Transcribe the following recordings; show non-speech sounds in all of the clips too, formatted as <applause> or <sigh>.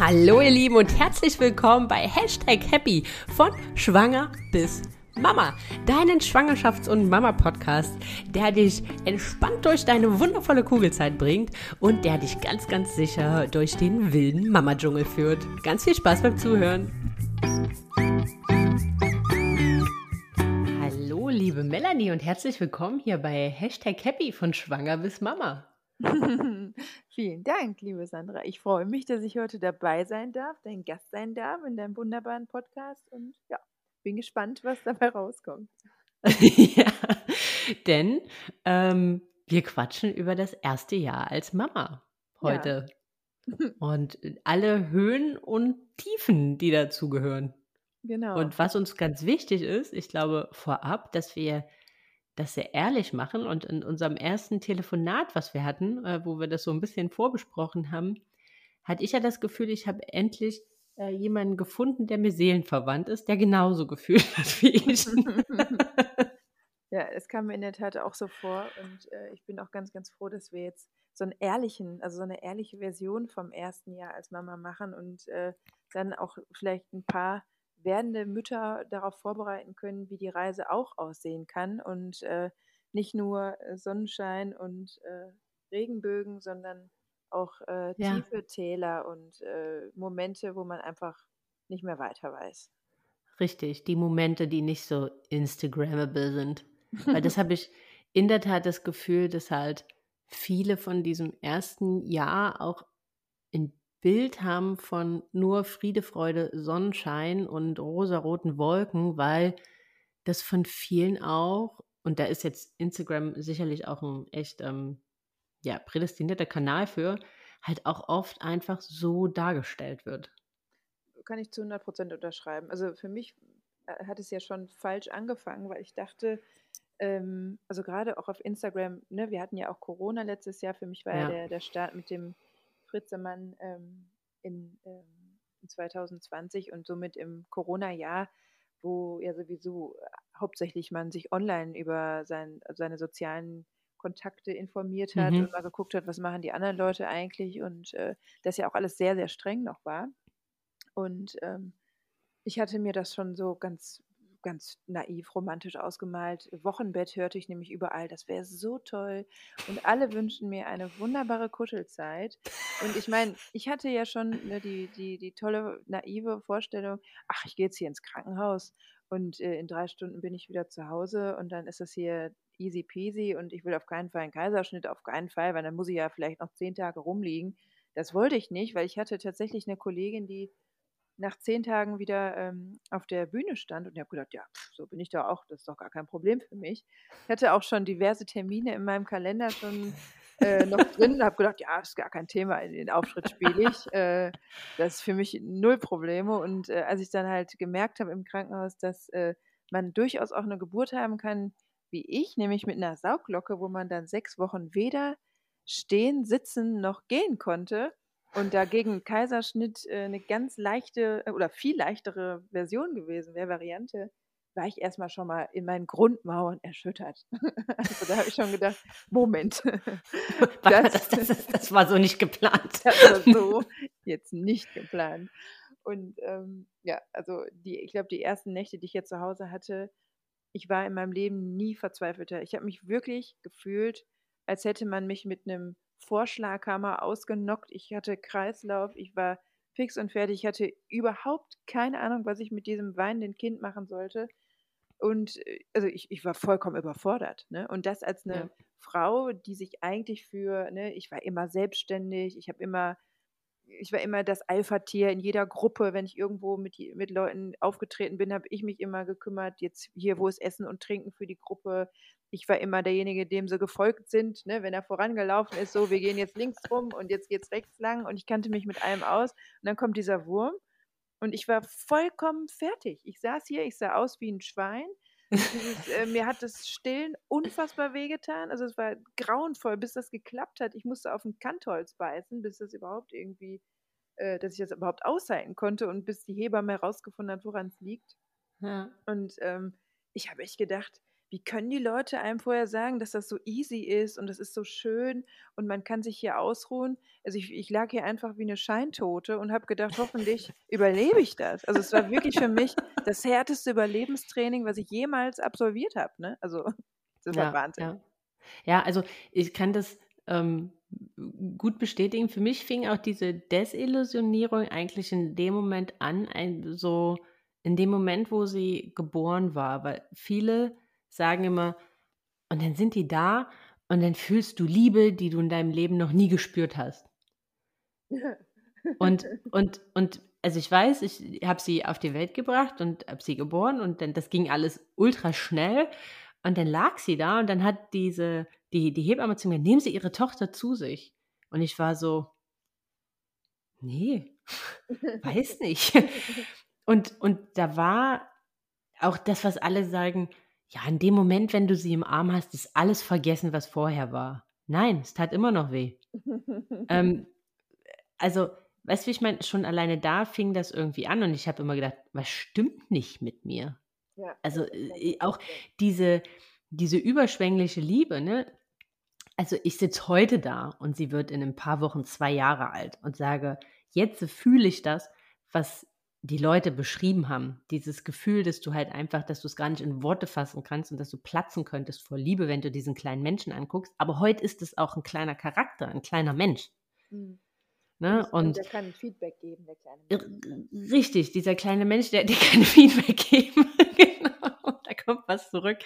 Hallo ihr Lieben und herzlich willkommen bei Hashtag Happy von Schwanger bis Mama, deinen Schwangerschafts- und Mama-Podcast, der dich entspannt durch deine wundervolle Kugelzeit bringt und der dich ganz, ganz sicher durch den wilden Mama-Dschungel führt. Ganz viel Spaß beim Zuhören. Hallo liebe Melanie und herzlich willkommen hier bei Hashtag Happy von Schwanger bis Mama. <laughs> Vielen Dank, liebe Sandra. Ich freue mich, dass ich heute dabei sein darf, dein Gast sein darf in deinem wunderbaren Podcast und ja, bin gespannt, was dabei rauskommt. <laughs> ja, denn ähm, wir quatschen über das erste Jahr als Mama heute ja. <laughs> und alle Höhen und Tiefen, die dazugehören. Genau. Und was uns ganz wichtig ist, ich glaube vorab, dass wir das sehr ehrlich machen. Und in unserem ersten Telefonat, was wir hatten, äh, wo wir das so ein bisschen vorbesprochen haben, hatte ich ja das Gefühl, ich habe endlich äh, jemanden gefunden, der mir seelenverwandt ist, der genauso gefühlt <laughs> hat wie ich. <laughs> ja, es kam mir in der Tat auch so vor. Und äh, ich bin auch ganz, ganz froh, dass wir jetzt so einen ehrlichen, also so eine ehrliche Version vom ersten Jahr als Mama machen und äh, dann auch vielleicht ein paar werdende Mütter darauf vorbereiten können, wie die Reise auch aussehen kann und äh, nicht nur äh, Sonnenschein und äh, Regenbögen, sondern auch äh, ja. tiefe Täler und äh, Momente, wo man einfach nicht mehr weiter weiß. Richtig, die Momente, die nicht so Instagrammable sind. Weil das <laughs> habe ich in der Tat das Gefühl, dass halt viele von diesem ersten Jahr auch Bild haben von nur Friede, Freude, Sonnenschein und rosaroten Wolken, weil das von vielen auch, und da ist jetzt Instagram sicherlich auch ein echt ähm, ja, prädestinierter Kanal für, halt auch oft einfach so dargestellt wird. Kann ich zu 100 Prozent unterschreiben. Also für mich äh, hat es ja schon falsch angefangen, weil ich dachte, ähm, also gerade auch auf Instagram, ne, wir hatten ja auch Corona letztes Jahr, für mich war ja, ja der, der Start mit dem Fritzemann ähm, in, ähm, in 2020 und somit im Corona-Jahr, wo ja sowieso äh, hauptsächlich man sich online über sein, seine sozialen Kontakte informiert hat mhm. und mal geguckt hat, was machen die anderen Leute eigentlich und äh, das ja auch alles sehr, sehr streng noch war. Und ähm, ich hatte mir das schon so ganz ganz naiv, romantisch ausgemalt. Wochenbett hörte ich nämlich überall, das wäre so toll. Und alle wünschen mir eine wunderbare Kuschelzeit. Und ich meine, ich hatte ja schon ne, die, die, die tolle, naive Vorstellung, ach, ich gehe jetzt hier ins Krankenhaus und äh, in drei Stunden bin ich wieder zu Hause und dann ist das hier easy peasy und ich will auf keinen Fall einen Kaiserschnitt, auf keinen Fall, weil dann muss ich ja vielleicht noch zehn Tage rumliegen. Das wollte ich nicht, weil ich hatte tatsächlich eine Kollegin, die nach zehn Tagen wieder ähm, auf der Bühne stand und ich habe gedacht, ja, pff, so bin ich da auch, das ist doch gar kein Problem für mich. Ich hatte auch schon diverse Termine in meinem Kalender schon äh, noch drin und habe gedacht, ja, ist gar kein Thema, den Auftritt spiele ich. Äh, das ist für mich null Probleme. Und äh, als ich dann halt gemerkt habe im Krankenhaus, dass äh, man durchaus auch eine Geburt haben kann, wie ich, nämlich mit einer Sauglocke, wo man dann sechs Wochen weder stehen, sitzen noch gehen konnte, und dagegen Kaiserschnitt äh, eine ganz leichte äh, oder viel leichtere Version gewesen wäre, Variante, war ich erstmal schon mal in meinen Grundmauern erschüttert. <laughs> also da habe ich schon gedacht, Moment. <laughs> das, das, das, das, war so nicht geplant. <laughs> das war so jetzt nicht geplant. Und ähm, ja, also die, ich glaube, die ersten Nächte, die ich jetzt zu Hause hatte, ich war in meinem Leben nie verzweifelter. Ich habe mich wirklich gefühlt, als hätte man mich mit einem Vorschlaghammer ausgenockt. Ich hatte Kreislauf, ich war fix und fertig. Ich hatte überhaupt keine Ahnung, was ich mit diesem weinenden Kind machen sollte. Und äh, also ich, ich war vollkommen überfordert. Ne? Und das als eine ja. Frau, die sich eigentlich für, ne, ich war immer selbstständig, ich habe immer ich war immer das Alpha-Tier in jeder Gruppe. Wenn ich irgendwo mit, mit Leuten aufgetreten bin, habe ich mich immer gekümmert. Jetzt hier, wo ist Essen und Trinken für die Gruppe? Ich war immer derjenige, dem sie gefolgt sind, ne? wenn er vorangelaufen ist, so, wir gehen jetzt links rum und jetzt geht es rechts lang und ich kannte mich mit allem aus. Und dann kommt dieser Wurm und ich war vollkommen fertig. Ich saß hier, ich sah aus wie ein Schwein. Dieses, äh, mir hat das Stillen unfassbar wehgetan. Also es war grauenvoll, bis das geklappt hat. Ich musste auf ein Kantholz beißen, bis das überhaupt irgendwie, äh, dass ich das überhaupt aushalten konnte und bis die Hebamme herausgefunden hat, woran es liegt. Ja. Und ähm, ich habe echt gedacht, wie können die Leute einem vorher sagen, dass das so easy ist und das ist so schön und man kann sich hier ausruhen? Also ich, ich lag hier einfach wie eine Scheintote und habe gedacht, hoffentlich <laughs> überlebe ich das. Also es war wirklich für mich das härteste Überlebenstraining, was ich jemals absolviert habe. Ne? Also <laughs> das war Ja, Wahnsinn. ja. Ja, also ich kann das ähm, gut bestätigen. Für mich fing auch diese Desillusionierung eigentlich in dem Moment an, ein, so in dem Moment, wo sie geboren war, weil viele sagen immer, und dann sind die da und dann fühlst du Liebe, die du in deinem Leben noch nie gespürt hast. Und, <laughs> und, und also ich weiß, ich habe sie auf die Welt gebracht und habe sie geboren und dann das ging alles ultra schnell und dann lag sie da und dann hat diese die die Hebamme zu mir: „Nehmen Sie Ihre Tochter zu sich.“ Und ich war so: „Ne, <laughs> weiß nicht.“ <laughs> Und und da war auch das, was alle sagen: „Ja, in dem Moment, wenn du sie im Arm hast, ist alles vergessen, was vorher war.“ Nein, es tat immer noch weh. Ähm, also, weißt du, wie ich meine? Schon alleine da fing das irgendwie an und ich habe immer gedacht: „Was stimmt nicht mit mir?“ Ja, Also, äh, auch diese diese überschwängliche Liebe, ne? Also, ich sitze heute da und sie wird in ein paar Wochen 2 Jahre alt und sage: „Jetzt fühle ich das, was die Leute beschrieben haben.“ Dieses Gefühl, dass du halt einfach dass du's gar nicht in Worte fassen kannst und dass du platzen könntest vor Liebe, wenn du diesen kleinen Menschen anguckst. Aber heute ist es auch 'n kleiner Charakter, 'n kleiner Mensch, Mhm. Und ne? es und der kann Feedback geben, der kleine Mensch. richtig, dieser kleine Mensch, der <laughs> der kann Feedback geben. <laughs> Genau, da kommt was zurück.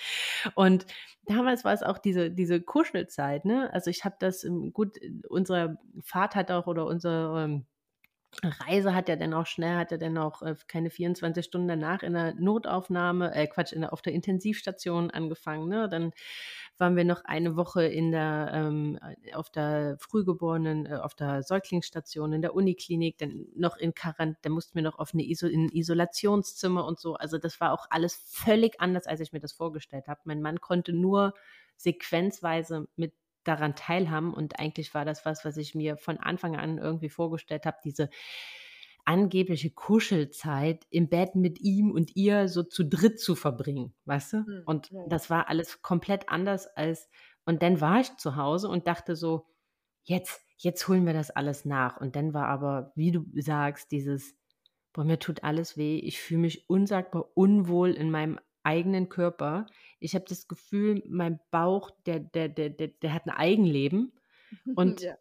Und damals war es auch diese diese Kuschelzeit, ne? Also, ich habe das, gut, unser Vater hat auch oder unsere, ähm, Reise hat ja dann auch schnell hat ja dann auch, äh, keine 24 Stunden danach in der Notaufnahme äh, Quatsch, in der auf der Intensivstation angefangen, ne? Dann waren wir noch eine Woche in der ähm, äh, auf der Frühgeborenen äh, auf der Säuglingsstation in der Uniklinik, dann noch in Quarant dann mussten wir noch auf 'ne Iso in 'n Isolationszimmer und so. Also, das war auch alles völlig anders, als ich mir das vorgestellt habe. Mein Mann konnte nur sequenzweise mit daran teilhaben und eigentlich war das was, was ich mir von Anfang an irgendwie vorgestellt habe, diese angebliche Kuschelzeit im Bett mit ihm und ihr so zu dritt zu verbringen, weißt du? Mhm. Und das war alles komplett anders als und dann war ich zu Hause und dachte so: „Jetzt jetzt holen wir das alles nach.“ Und dann war aber, wie du sagst, dieses: „Boah, mir tut alles weh. Ich fühle mich unsagbar unwohl in meinem eigenen Körper. Ich habe das Gefühl, mein Bauch, der der der der der hat 'n Eigenleben <laughs> und Ja.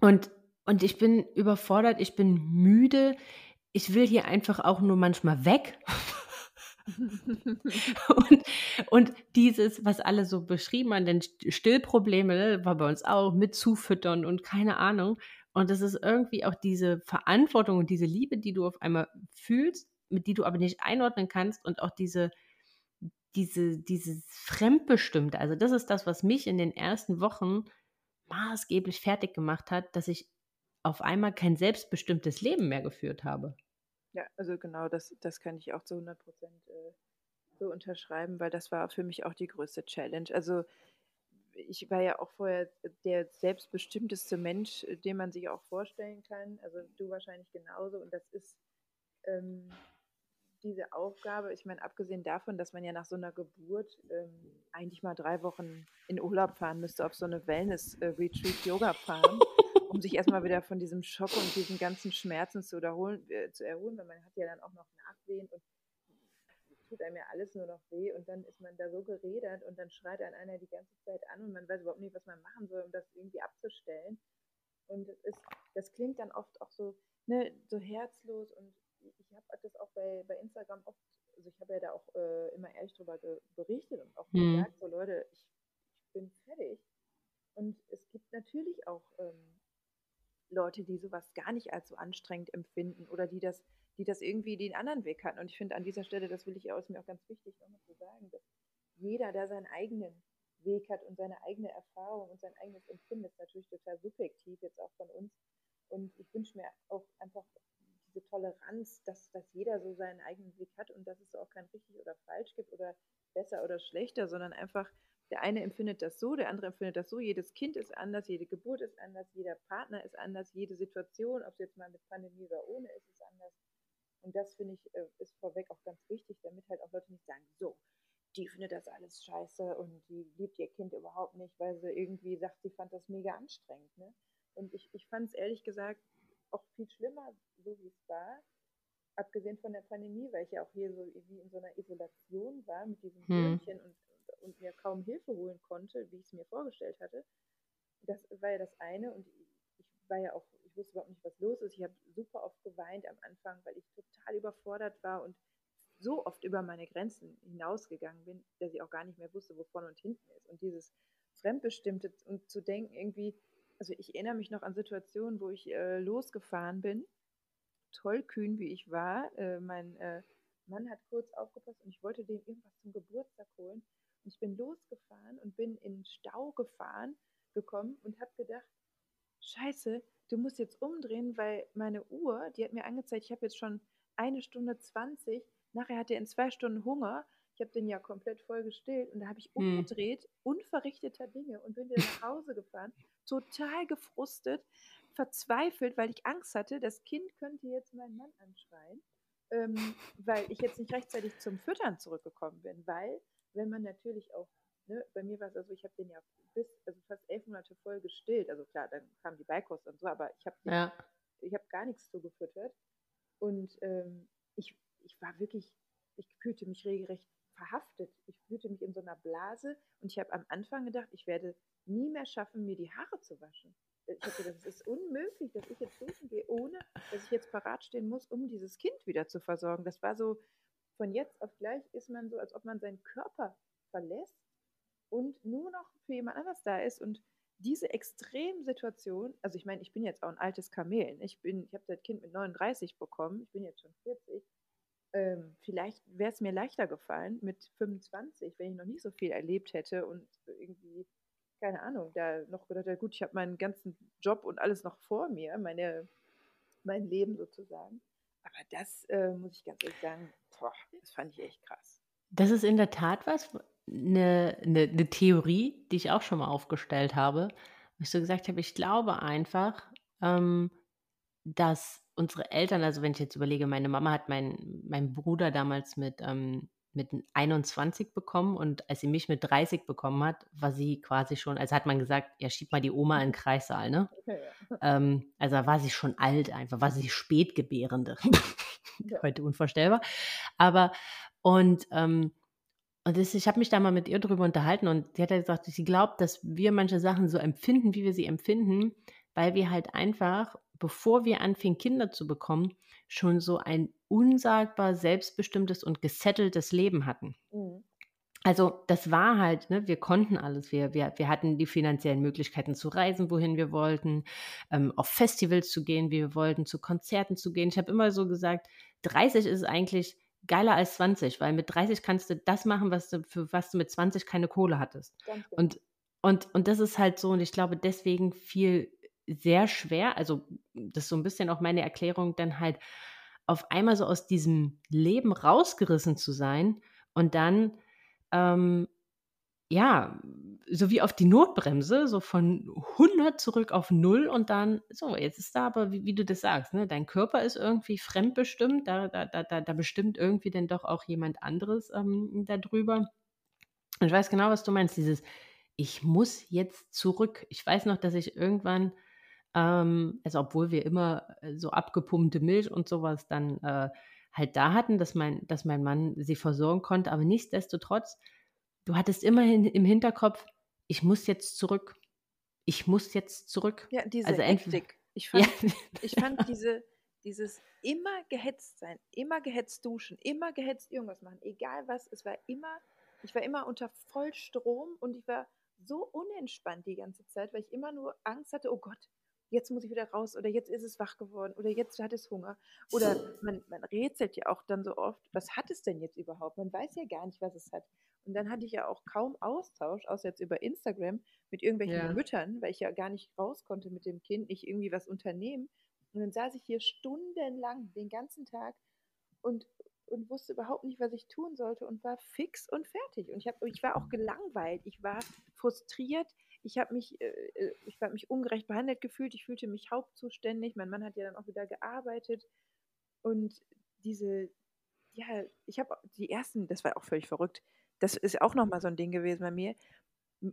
und und ich bin überfordert, ich bin müde. Ich will hier einfach auch nur manchmal weg. <laughs> Und und dieses, was alle so beschrieben haben, denn St Stillprobleme, ne, war bei uns auch mit Zufüttern und keine Ahnung. Und das ist irgendwie auch diese Verantwortung und diese Liebe, die du auf einmal fühlst, mit die du aber nicht einordnen kannst und auch diese diese dieses Fremdbestimmte. Also, das ist das, was mich in den ersten Wochen maßgeblich fertiggemacht hat, dass ich auf einmal kein selbstbestimmtes Leben mehr geführt habe. Ja, also genau, das das kann ich auch zu 100 äh, so unterschreiben, weil das war für mich auch die größte Challenge. Also, ich war ja auch vorher der selbstbestimmteste Mensch, äh, den man sich auch vorstellen kann. Also, du wahrscheinlich genauso und das ist, ähm, diese Aufgabe ich meine, abgesehen davon, dass man ja nach so 'ner Geburt, ähm, eigentlich mal 3 Wochen in Urlaub fahren müsste auf so 'ne Wellness äh, Retreat Yoga Farm, <laughs> um sich erst mal wieder von diesem Schock und diesen ganzen Schmerzen zu erholen äh, zu erholen, weil man hat ja dann auch noch Nachwehen und tut einem ja alles nur noch weh und dann ist man da so gerädert und dann schreit einen einer die ganze Zeit an und man weiß überhaupt nicht, was man machen soll, um das irgendwie abzustellen. Und es ist das klingt dann oft auch so, ne, so herzlos und ich habe das auch bei bei Instagram oft also, ich habe ja da auch, äh, immer ehrlich drüber berichtet und auch Mhm. gesagt: „So Leute, ich ich bin fertig.“ Und es gibt natürlich auch, ähm, Leute, die so was gar nicht als so anstrengend empfinden oder die das die das irgendwie den anderen Weg hatten. Und ich finde an dieser Stelle, das will ich auch ist mir auch ganz wichtig, noch mal zu sagen, dass jeder da seinen eigenen Weg hat und seine eigene Erfahrung und sein eigenes Empfinden. Ist natürlich total subjektiv jetzt auch von uns. Und ich wünsche mir auch einfach diese Toleranz, dass dass jeder so seinen eigenen Weg hat und dass es auch kein richtig oder falsch gibt oder besser oder schlechter, sondern einfach der eine empfindet das so, der andere empfindet das so. Jedes Kind ist anders, jede Geburt ist anders, jeder Partner ist anders, jede Situation, ob's jetzt mal mit Pandemie oder ohne ist, ist anders. Und das finde ich, äh, ist vorweg auch ganz wichtig, damit halt auch Leute nicht sagen: „So, die findet das alles scheiße und die liebt ihr Kind überhaupt nicht, weil sie irgendwie sagt, sie fand das mega anstrengend. Ne? Und ich, ich fand es ehrlich gesagt auch viel schlimmer, so wie es war, abgesehen von der Pandemie, weil ich ja auch hier so wie in so einer Isolation war mit diesem hm. und, und, und, mir kaum Hilfe holen konnte, wie ich es mir vorgestellt hatte. Das war ja das eine und ich, ich war ja auch, ich wusste überhaupt nicht, was los ist. Ich habe super oft geweint am Anfang, weil ich total überfordert war und so oft über meine Grenzen hinausgegangen bin, dass ich auch gar nicht mehr wusste, wo vorne und hinten ist. Und dieses Fremdbestimmte und zu denken, irgendwie, also ich erinnere mich noch an Situationen, wo ich äh, losgefahren bin, tollkühn wie ich war. Äh, mein äh, Mann hat kurz aufgepasst und ich wollte dem irgendwas zum Geburtstag holen. Und ich bin losgefahren und bin in Stau gefahren, gekommen und habe gedacht, scheiße, du musst jetzt umdrehen, weil meine Uhr, die hat mir angezeigt, ich habe jetzt schon eine Stunde 20 Nachher hat er in zwei Stunden Hunger. Ich habe den ja komplett voll gestillt und da habe ich hm. umgedreht, hm. unverrichteter Dinge und bin wieder nach Hause gefahren. Total gefrustet, verzweifelt, weil ich Angst hatte, das Kind könnte jetzt meinen Mann anschreien, ähm, <laughs> weil ich jetzt nicht rechtzeitig zum Füttern zurückgekommen bin. Weil, wenn man natürlich auch, ne, bei mir war es also, ich habe den ja bis, also fast elf Monate voll gestillt. Also klar, dann kam die Beikost und so, aber ich habe ja. ich gar nichts zugefüttert. Und ähm, ich ich war wirklich, ich fühlte mich regelrecht verhaftet. Ich fühlte mich in so einer Blase und ich habe am Anfang gedacht, ich werde nie mehr schaffen, mir die Haare zu waschen. Ich habe gedacht, es ist unmöglich, dass ich jetzt duschen gehe, ohne dass ich jetzt parat stehen muss, um dieses Kind wieder zu versorgen. Das war so, von jetzt auf gleich ist man so, als ob man seinen Körper verlässt und nur noch für jemand anders da ist. Und diese Extremsituation, also ich meine, ich bin jetzt auch ein altes Kamel. Ich, ich habe das Kind mit 39 bekommen, ich bin jetzt schon 40 ähm, vielleicht wäre es mir leichter gefallen mit 25, wenn ich noch nicht so viel erlebt hätte und irgendwie, keine Ahnung, da noch gedacht hätte, gut, ich habe meinen ganzen Job und alles noch vor mir, meine, mein Leben sozusagen. Aber das äh, muss ich ganz ehrlich sagen, boah, das fand ich echt krass. Das ist in der Tat was, eine, eine, eine Theorie, die ich auch schon mal aufgestellt habe, wo ich so gesagt habe, ich glaube einfach, ähm, dass unsere Eltern, also wenn ich jetzt überlege, meine Mama hat meinen mein Bruder damals mit, ähm, mit 21 bekommen und als sie mich mit 30 bekommen hat, war sie quasi schon, also hat man gesagt, ja, schieb mal die Oma in den Kreissaal, ne? <laughs> Ja, ja. Ähm, also war sie schon alt einfach, war sie Spätgebärende. <laughs> ja. Heute unvorstellbar. Aber und ähm, und das, ich habe mich da mal mit ihr drüber unterhalten und sie hat ja gesagt, sie glaubt, dass wir manche Sachen so empfinden, wie wir sie empfinden, weil wir halt einfach bevor wir anfingen, Kinder zu bekommen, schon so ein unsagbar selbstbestimmtes und gesetteltes Leben hatten. Mhm. Also das war halt, ne, wir konnten alles. Wir, wir, wir hatten die finanziellen Möglichkeiten zu reisen, wohin wir wollten, ähm, auf Festivals zu gehen, wie wir wollten, zu Konzerten zu gehen. Ich habe immer so gesagt, 30 ist eigentlich geiler als 20, weil mit 30 kannst du das machen, was du, für was du mit 20 keine Kohle hattest. Genau. Und, und, und das ist halt so, und ich glaube, deswegen viel sehr schwer, also das ist so ein bisschen auch meine Erklärung, dann halt auf einmal so aus diesem Leben rausgerissen zu sein und dann, ähm, ja, so wie auf die Notbremse, so von 100 zurück auf 0 und dann, so, jetzt ist da aber, wie, wie du das sagst, ne, dein Körper ist irgendwie fremdbestimmt, da, da, da, da bestimmt irgendwie dann doch auch jemand anderes ähm, darüber. Und ich weiß genau, was du meinst, dieses, ich muss jetzt zurück. Ich weiß noch, dass ich irgendwann ähm, also obwohl wir immer äh, so abgepumpte Milch und sowas dann äh, halt da hatten, dass mein, dass mein Mann sie versorgen konnte. Aber nichtsdestotrotz, du hattest immerhin im Hinterkopf, ich muss jetzt zurück. Ich muss jetzt zurück. Ja, diese also Hektik. Ich <laughs> fand, ja. ich fand diese, dieses immer gehetzt sein, immer gehetzt duschen, immer gehetzt irgendwas machen, egal was, es war immer, ich war immer unter Vollstrom und ich war so unentspannt die ganze Zeit, weil ich immer nur Angst hatte, oh Gott, jetzt muss ich wieder raus oder jetzt ist es wach geworden oder jetzt hat es Hunger. Oder man, man rätselt ja auch dann so oft, was hat es denn jetzt überhaupt? Man weiß ja gar nicht, was es hat. Und dann hatte ich ja auch kaum Austausch, außer jetzt über Instagram, mit irgendwelchen ja. Müttern, weil ich ja gar nicht raus konnte mit dem Kind, nicht irgendwie was unternehmen. Und dann saß ich hier stundenlang, den ganzen Tag und, und wusste überhaupt nicht, was ich tun sollte und war fix und fertig. Und ich, hab, ich war auch gelangweilt, ich war frustriert, ich habe mich, äh, äh ich habe mich ungerecht behandelt gefühlt, ich fühlte mich hauptzuständig. Mein Mann hat ja dann auch wieder gearbeitet und diese, ja, ich habe die ersten, das war auch völlig verrückt. das ist auch nochmal so ein Ding gewesen bei mir,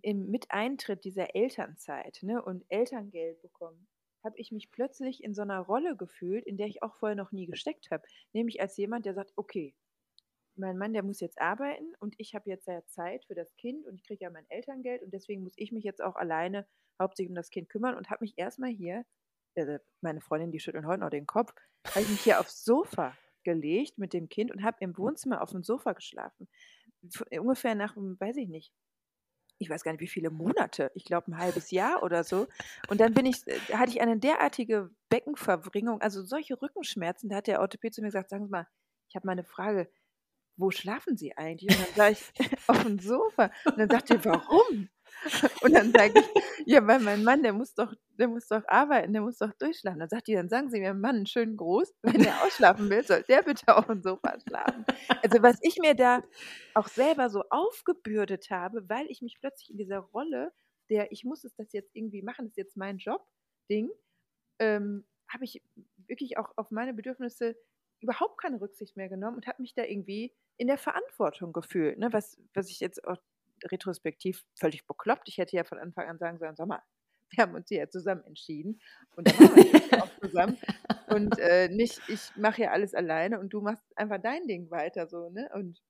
im, mit Eintritt dieser Elternzeit ne, und Elterngeld bekommen, habe ich mich plötzlich in so einer Rolle gefühlt, in der ich auch vorher noch nie gesteckt habe. Nämlich als jemand, der sagt, okay, mein Mann, der muss jetzt arbeiten und ich habe jetzt ja Zeit für das Kind und ich kriege ja mein Elterngeld und deswegen muss ich mich jetzt auch alleine hauptsächlich um das Kind kümmern und habe mich erstmal hier, also meine Freundin, die schüttelt heute noch den Kopf, habe ich mich hier aufs Sofa gelegt mit dem Kind und habe im Wohnzimmer auf dem Sofa geschlafen. Ungefähr nach, weiß ich nicht, ich weiß gar nicht, wie viele Monate, ich glaube ein halbes Jahr oder so. Und dann bin ich, äh, hatte ich eine derartige Beckenverbringung, also solche Rückenschmerzen, da hat der Orthopäd zu mir gesagt, sagen Sie mal, ich habe mal eine Frage, wo schlafen Sie eigentlich? Und dann sage ich, <laughs> auf dem Sofa. Und dann sagt er, warum? <laughs> Und dann sage ich, ja, weil mein Mann, der muss doch, der muss doch arbeiten, der muss doch durchschlafen. Dann sagt die, dann sagen Sie mir, Mann, schön groß, <laughs> wenn der ausschlafen will, soll der bitte auf dem Sofa schlafen. Also was ich mir da auch selber so aufgebürdet habe, weil ich mich plötzlich in dieser Rolle, der ich muss es das jetzt irgendwie machen, das ist jetzt mein Job, Ding, ähm, habe ich wirklich auch auf meine Bedürfnisse überhaupt keine Rücksicht mehr genommen und habe mich da irgendwie in der Verantwortung gefühlt, ne? was, was ich jetzt auch retrospektiv völlig bekloppt. Ich hätte ja von Anfang an sagen sollen, sag mal, <laughs> wir haben uns ja zusammen entschieden und dann machen wir das auch zusammen und äh, nicht, ich mache ja alles alleine und du machst einfach dein Ding weiter so, ne? Und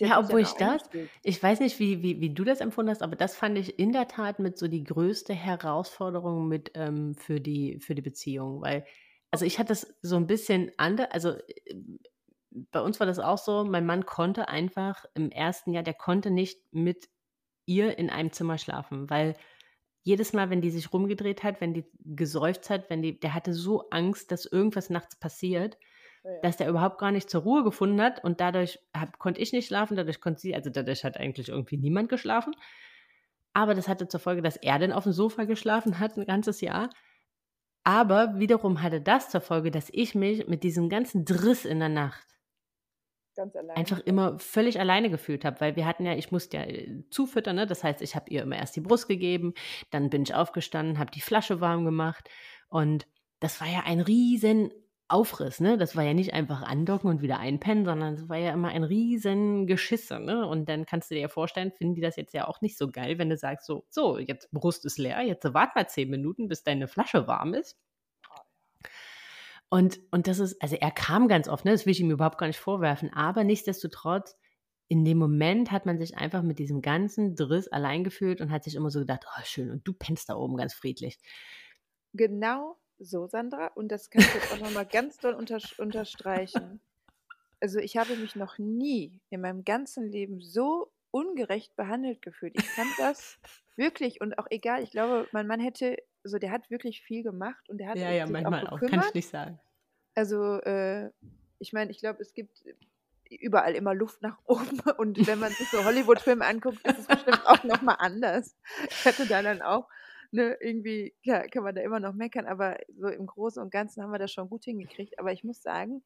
ja, obwohl ich das, ich weiß nicht, wie, wie, wie du das empfunden hast, aber das fand ich in der Tat mit so die größte Herausforderung mit ähm, für, die, für die Beziehung, weil, also ich hatte das so ein bisschen anders, also äh, bei uns war das auch so, mein Mann konnte einfach im ersten Jahr, der konnte nicht mit ihr in einem Zimmer schlafen, weil jedes Mal, wenn die sich rumgedreht hat, wenn die gesäuft hat, wenn die, der hatte so Angst, dass irgendwas nachts passiert, ja. dass der überhaupt gar nicht zur Ruhe gefunden hat und dadurch hab, konnte ich nicht schlafen, dadurch konnte sie, also dadurch hat eigentlich irgendwie niemand geschlafen. Aber das hatte zur Folge, dass er dann auf dem Sofa geschlafen hat ein ganzes Jahr. Aber wiederum hatte das zur Folge, dass ich mich mit diesem ganzen Driss in der Nacht Ganz alleine. einfach immer völlig alleine gefühlt habe, weil wir hatten ja, ich musste ja äh, zufüttern, ne? das heißt, ich habe ihr immer erst die Brust gegeben, dann bin ich aufgestanden, habe die Flasche warm gemacht und das war ja ein riesen Aufriss, ne? Das war ja nicht einfach andocken und wieder einpennen, sondern es war ja immer ein riesen Geschisse, ne? Und dann kannst du dir ja vorstellen, finden die das jetzt ja auch nicht so geil, wenn du sagst so, so, jetzt Brust ist leer, jetzt wart mal zehn Minuten, bis deine Flasche warm ist. Und, und das ist, also er kam ganz oft, ne? das will ich ihm überhaupt gar nicht vorwerfen, aber nichtsdestotrotz, in dem Moment hat man sich einfach mit diesem ganzen Driss allein gefühlt und hat sich immer so gedacht, oh schön, und du pennst da oben ganz friedlich. Genau so, Sandra, und das kann ich jetzt auch nochmal ganz doll unter, unterstreichen. Also ich habe mich noch nie in meinem ganzen Leben so ungerecht behandelt gefühlt. Ich fand das <laughs> wirklich und auch egal, ich glaube, mein Mann hätte also der hat wirklich viel gemacht und der hat ja, ja, manchmal auch, auch, kann ich nicht sagen. Also äh, ich meine, ich glaube, es gibt überall immer Luft nach <laughs> oben und wenn man sich so Hollywood-Filme anguckt, ist es bestimmt auch nochmal anders. Ich hatte da dann auch, ne, irgendwie, klar, kann man da immer noch meckern, aber so im Großen und Ganzen haben wir das schon gut hingekriegt. Aber ich muss sagen,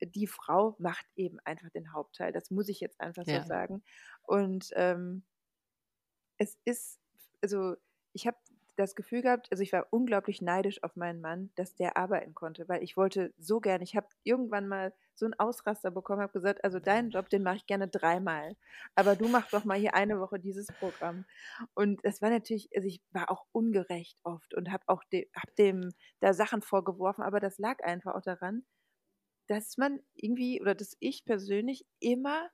die Frau macht eben einfach den Hauptteil. Das muss ich jetzt einfach ja. so sagen. Und ähm, es ist, also ich habe das Gefühl gehabt, also ich war unglaublich neidisch auf meinen Mann, dass der arbeiten konnte, weil ich wollte so gern, ich habe irgendwann mal so einen Ausraster bekommen, habe gesagt, also deinen Job, den mache ich gerne dreimal, aber du machst doch mal hier eine Woche dieses Programm. Und das war natürlich, also ich war auch ungerecht oft und habe auch de, hab dem da Sachen vorgeworfen, aber das lag einfach auch daran, dass man irgendwie oder dass ich persönlich immer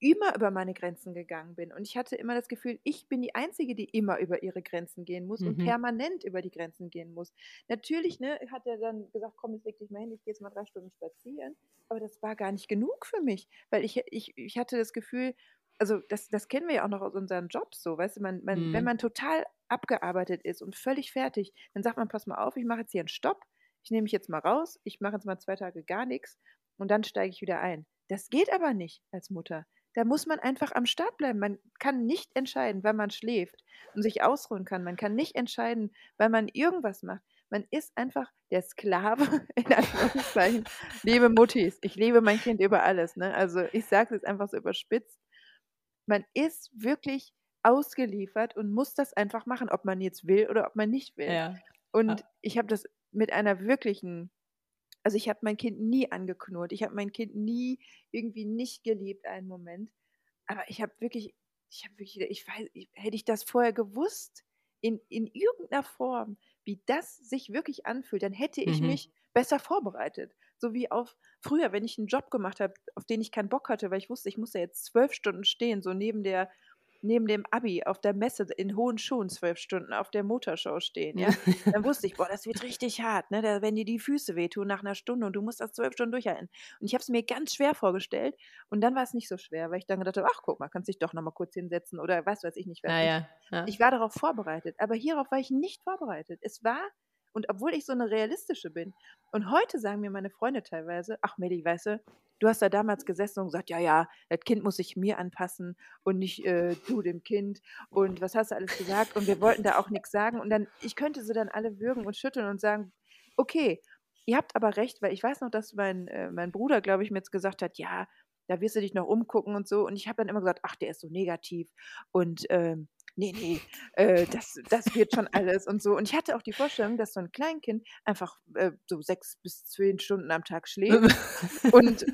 immer über meine Grenzen gegangen bin. Und ich hatte immer das Gefühl, ich bin die Einzige, die immer über ihre Grenzen gehen muss mhm. und permanent über die Grenzen gehen muss. Natürlich ne, hat er dann gesagt, komm, jetzt leg dich mal hin, ich gehe jetzt mal drei Stunden spazieren. Aber das war gar nicht genug für mich, weil ich, ich, ich hatte das Gefühl, also das, das kennen wir ja auch noch aus unseren Jobs so, weißt du, man, man, mhm. wenn man total abgearbeitet ist und völlig fertig, dann sagt man, pass mal auf, ich mache jetzt hier einen Stopp, ich nehme mich jetzt mal raus, ich mache jetzt mal zwei Tage gar nichts und dann steige ich wieder ein. Das geht aber nicht als Mutter. Da muss man einfach am Start bleiben. Man kann nicht entscheiden, wann man schläft und sich ausruhen kann. Man kann nicht entscheiden, wann man irgendwas macht. Man ist einfach der Sklave, <laughs> in Anführungszeichen. liebe Muttis, ich liebe mein Kind über alles. Ne? Also ich sage es jetzt einfach so überspitzt. Man ist wirklich ausgeliefert und muss das einfach machen, ob man jetzt will oder ob man nicht will. Ja. Und ja. ich habe das mit einer wirklichen also ich habe mein Kind nie angeknurrt, ich habe mein Kind nie irgendwie nicht geliebt einen Moment. aber ich habe wirklich, ich habe wirklich, ich weiß, ich, hätte ich das vorher gewusst, in, in irgendeiner Form, wie das sich wirklich anfühlt, dann hätte ich mhm. mich besser vorbereitet. So wie auf früher, wenn ich einen Job gemacht habe, auf den ich keinen Bock hatte, weil ich wusste, ich muss da jetzt zwölf Stunden stehen, so neben der neben dem Abi auf der Messe in hohen Schuhen zwölf Stunden auf der Motorshow stehen, ja, <laughs> dann wusste ich, boah, das wird richtig hart, ne? Da werden dir die Füße wehtun nach einer Stunde und du musst das zwölf Stunden durchhalten. Und ich habe es mir ganz schwer vorgestellt und dann war es nicht so schwer, weil ich dann gedacht habe, ach guck mal, kannst dich doch nochmal kurz hinsetzen oder was weiß ich nicht. Was ja, ja, ja. Ich war darauf vorbereitet, aber hierauf war ich nicht vorbereitet. Es war und obwohl ich so eine realistische bin. Und heute sagen mir meine Freunde teilweise, ach Medi, weißt du, du hast da damals gesessen und gesagt, ja, ja, das Kind muss sich mir anpassen und nicht äh, du dem Kind. Und was hast du alles gesagt? Und wir wollten da auch nichts sagen. Und dann, ich könnte sie dann alle würgen und schütteln und sagen, okay, ihr habt aber recht, weil ich weiß noch, dass mein, äh, mein Bruder, glaube ich, mir jetzt gesagt hat, ja, da wirst du dich noch umgucken und so. Und ich habe dann immer gesagt, ach, der ist so negativ. Und ähm, nee, nee, äh, das, das wird schon alles und so. Und ich hatte auch die Vorstellung, dass so ein Kleinkind einfach äh, so sechs bis zehn Stunden am Tag schläft und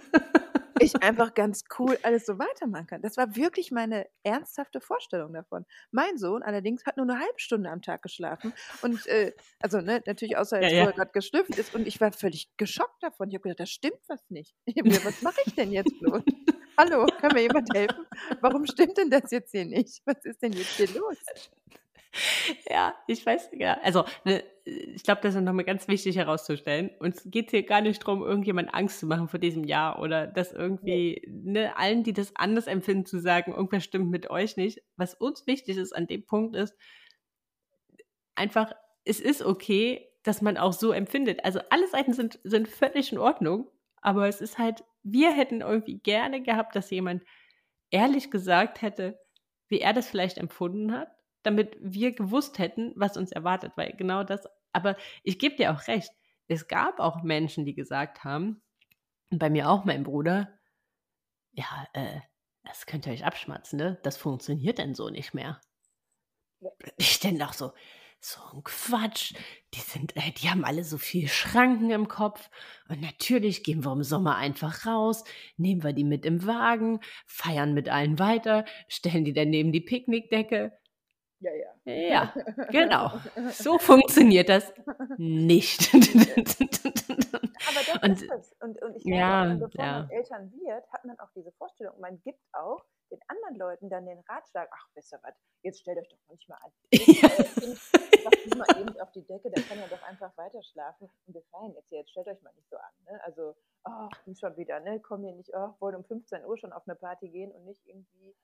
ich einfach ganz cool alles so weitermachen kann. Das war wirklich meine ernsthafte Vorstellung davon. Mein Sohn allerdings hat nur eine halbe Stunde am Tag geschlafen und äh, also ne, natürlich außer als ja, ja. gerade geschlüpft ist und ich war völlig geschockt davon. Ich habe gedacht, da stimmt was nicht. <laughs> Ich gedacht, was mache ich denn jetzt bloß? Hallo, kann mir jemand helfen? Warum stimmt denn das jetzt hier nicht? Was ist denn jetzt hier los? Ja, ich weiß, ja. Also, ne, ich glaube, das ist nochmal ganz wichtig herauszustellen. Uns geht hier gar nicht darum, irgendjemand Angst zu machen vor diesem Jahr oder das irgendwie, ne, allen, die das anders empfinden, zu sagen, irgendwas stimmt mit euch nicht. Was uns wichtig ist an dem Punkt ist, einfach, es ist okay, dass man auch so empfindet. Also, alle Seiten sind, sind völlig in Ordnung, aber es ist halt, wir hätten irgendwie gerne gehabt, dass jemand ehrlich gesagt hätte, wie er das vielleicht empfunden hat damit wir gewusst hätten, was uns erwartet, weil genau das, aber ich gebe dir auch recht, es gab auch Menschen, die gesagt haben, bei mir auch mein Bruder, ja, äh, das könnt ihr euch abschmatzen, ne? Das funktioniert denn so nicht mehr. Ich denn doch so, so ein Quatsch. Die sind, äh, die haben alle so viel Schranken im Kopf. Und natürlich gehen wir im Sommer einfach raus, nehmen wir die mit im Wagen, feiern mit allen weiter, stellen die dann neben die Picknickdecke. Ja, ja. Ja, genau. So funktioniert das nicht. <laughs> Aber das und, ist es. Und, und ich glaube, ja, bevor ja. man Eltern wird, hat man auch diese Vorstellung. Man gibt auch den anderen Leuten dann den Ratschlag, ach, wisst ihr was, jetzt stellt euch doch manchmal an. <laughs> Ja. Macht mal eben auf die Decke, der kann ja doch einfach weiter schlafen. Und wir feiern jetzt hier, jetzt stellt euch mal nicht so an. Ne? Also, oh, schon wieder, ne? Kommen hier nicht, oh, wollen um 15 Uhr schon auf eine Party gehen und nicht irgendwie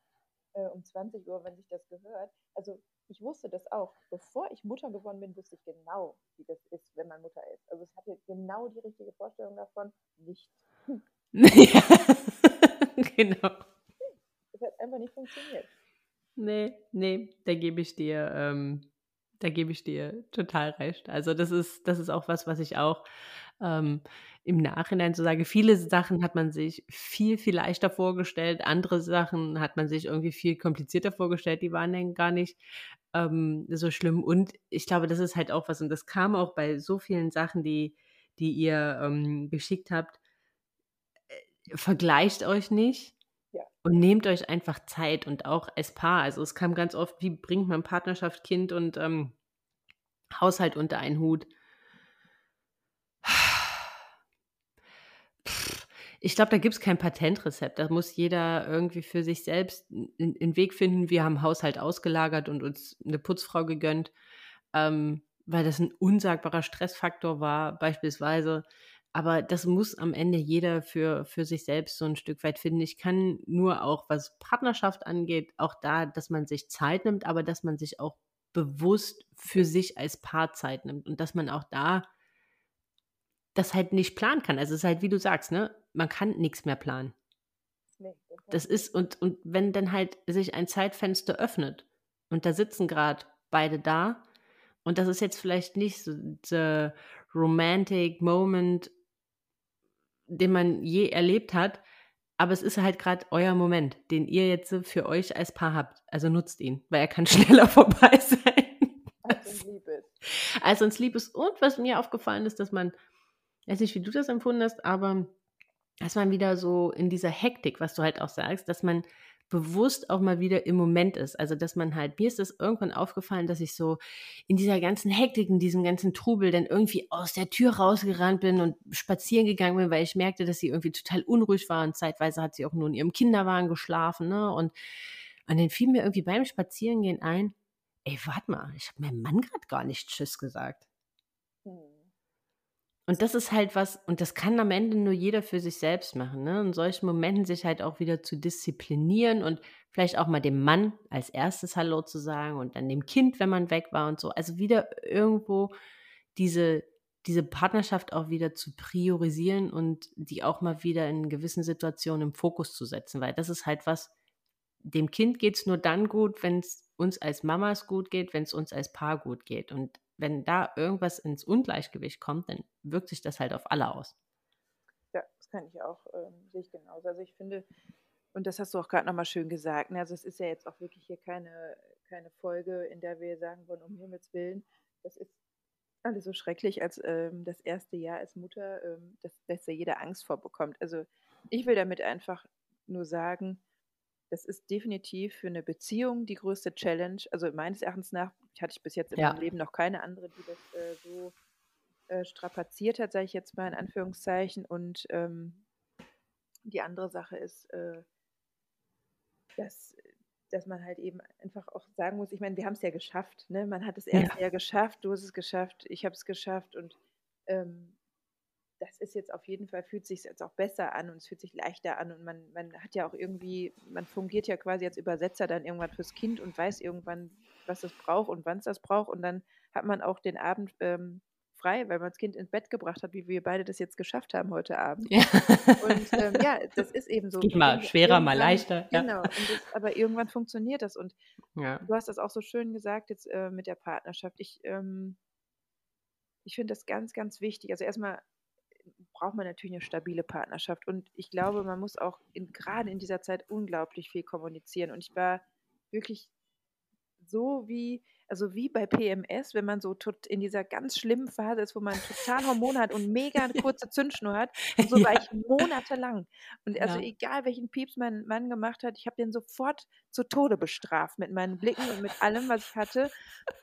äh, um 20 Uhr, wenn sich das gehört. Also ich wusste das auch. Bevor ich Mutter geworden bin, wusste ich genau, wie das ist, wenn man Mutter ist. Also ich hatte genau die richtige Vorstellung davon. Nicht. <laughs> ja, <laughs> genau. Es hat einfach nicht funktioniert. Nee, nee, da gebe ich dir, ähm, da gebe ich dir total recht. Also das ist, das ist auch was, was ich auch ähm, im Nachhinein so sage, viele Sachen hat man sich viel, viel leichter vorgestellt, andere Sachen hat man sich irgendwie viel komplizierter vorgestellt, die waren dann gar nicht ähm, so schlimm. Und ich glaube, das ist halt auch was, und das kam auch bei so vielen Sachen, die, die ihr ähm, geschickt habt, äh, vergleicht euch nicht. Und nehmt euch einfach Zeit und auch als Paar. Also es kam ganz oft, wie bringt man Partnerschaft, Kind und ähm, Haushalt unter einen Hut? <sighs> Ich glaube, da gibt es kein Patentrezept. Da muss jeder irgendwie für sich selbst einen Weg finden. Wir haben Haushalt ausgelagert und uns eine Putzfrau gegönnt, ähm, weil das ein unsagbarer Stressfaktor war, beispielsweise. Aber das muss am Ende jeder für, für sich selbst so ein Stück weit finden. Ich kann nur auch, was Partnerschaft angeht, auch da, dass man sich Zeit nimmt, aber dass man sich auch bewusst für sich als Paar Zeit nimmt und dass man auch da das halt nicht planen kann. Also es ist halt, wie du sagst, ne, man kann nichts mehr planen. Das ist, und, und wenn dann halt sich ein Zeitfenster öffnet und da sitzen gerade beide da und das ist jetzt vielleicht nicht so der romantic Moment, den man je erlebt hat, aber es ist halt gerade euer Moment, den ihr jetzt für euch als Paar habt. Also nutzt ihn, weil er kann <laughs> schneller vorbei sein. Als uns lieb ist. Als uns lieb ist. Und was mir aufgefallen ist, dass man weiß nicht, wie du das empfunden hast, aber dass man wieder so in dieser Hektik, was du halt auch sagst, dass man bewusst auch mal wieder im Moment ist. Also, dass man halt, mir ist das irgendwann aufgefallen, dass ich so in dieser ganzen Hektik, in diesem ganzen Trubel dann irgendwie aus der Tür rausgerannt bin und spazieren gegangen bin, weil ich merkte, dass sie irgendwie total unruhig war und zeitweise hat sie auch nur in ihrem Kinderwagen geschlafen, ne? Und, und dann fiel mir irgendwie beim Spazierengehen ein, ey, warte mal, ich habe meinem Mann gerade gar nicht Tschüss gesagt. Und das ist halt was, und das kann am Ende nur jeder für sich selbst machen, ne? In solchen Momenten sich halt auch wieder zu disziplinieren und vielleicht auch mal dem Mann als erstes Hallo zu sagen und dann dem Kind, wenn man weg war und so. Also wieder irgendwo diese, diese Partnerschaft auch wieder zu priorisieren und die auch mal wieder in gewissen Situationen im Fokus zu setzen, weil das ist halt was, dem Kind geht es nur dann gut, wenn es uns als Mamas gut geht, wenn es uns als Paar gut geht. Und wenn da irgendwas ins Ungleichgewicht kommt, dann wirkt sich das halt auf alle aus. Ja, das kann ich auch, ähm, sehe ich genauso. Also ich finde, und das hast du auch gerade nochmal schön gesagt, ne? also es ist ja jetzt auch wirklich hier keine, keine Folge, in der wir sagen wollen, um Himmels Willen, das ist alles so schrecklich als ähm, das erste Jahr als Mutter, ähm, dass, dass da jeder Angst vorbekommt. Also ich will damit einfach nur sagen, das ist definitiv für eine Beziehung die größte Challenge. Also meines Erachtens nach hatte ich bis jetzt in ja. meinem Leben noch keine andere, die das äh, so äh, strapaziert hat, sage ich jetzt mal in Anführungszeichen. Und ähm, die andere Sache ist, äh, dass, dass man halt eben einfach auch sagen muss, ich meine, wir haben es ja geschafft. Ne? Man hat es erst ja. geschafft, du hast es geschafft, ich habe es geschafft und ähm, das ist jetzt auf jeden Fall, fühlt sich jetzt auch besser an und es fühlt sich leichter an und man, man hat ja auch irgendwie, man fungiert ja quasi als Übersetzer dann irgendwann fürs Kind und weiß irgendwann, was es braucht und wann es das braucht und dann hat man auch den Abend ähm, frei, weil man das Kind ins Bett gebracht hat, wie wir beide das jetzt geschafft haben heute Abend. Ja. Und ähm, ja, das ist eben so. Geht mal schwerer, mal leichter. Genau, das, aber irgendwann funktioniert das und ja. du hast das auch so schön gesagt jetzt äh, mit der Partnerschaft. Ich, ähm, ich finde das ganz, ganz wichtig. Also erstmal braucht man natürlich eine stabile Partnerschaft. Und ich glaube, man muss auch in, gerade in dieser Zeit unglaublich viel kommunizieren. Und ich war wirklich so wie, also wie bei PMS, wenn man so tot in dieser ganz schlimmen Phase ist, wo man total Hormone hat und mega kurze <laughs> Zündschnur hat. Und so ja. war ich monatelang. Und also ja. egal, welchen Pieps mein Mann gemacht hat, ich habe den sofort zu Tode bestraft mit meinen Blicken und mit allem, was ich hatte.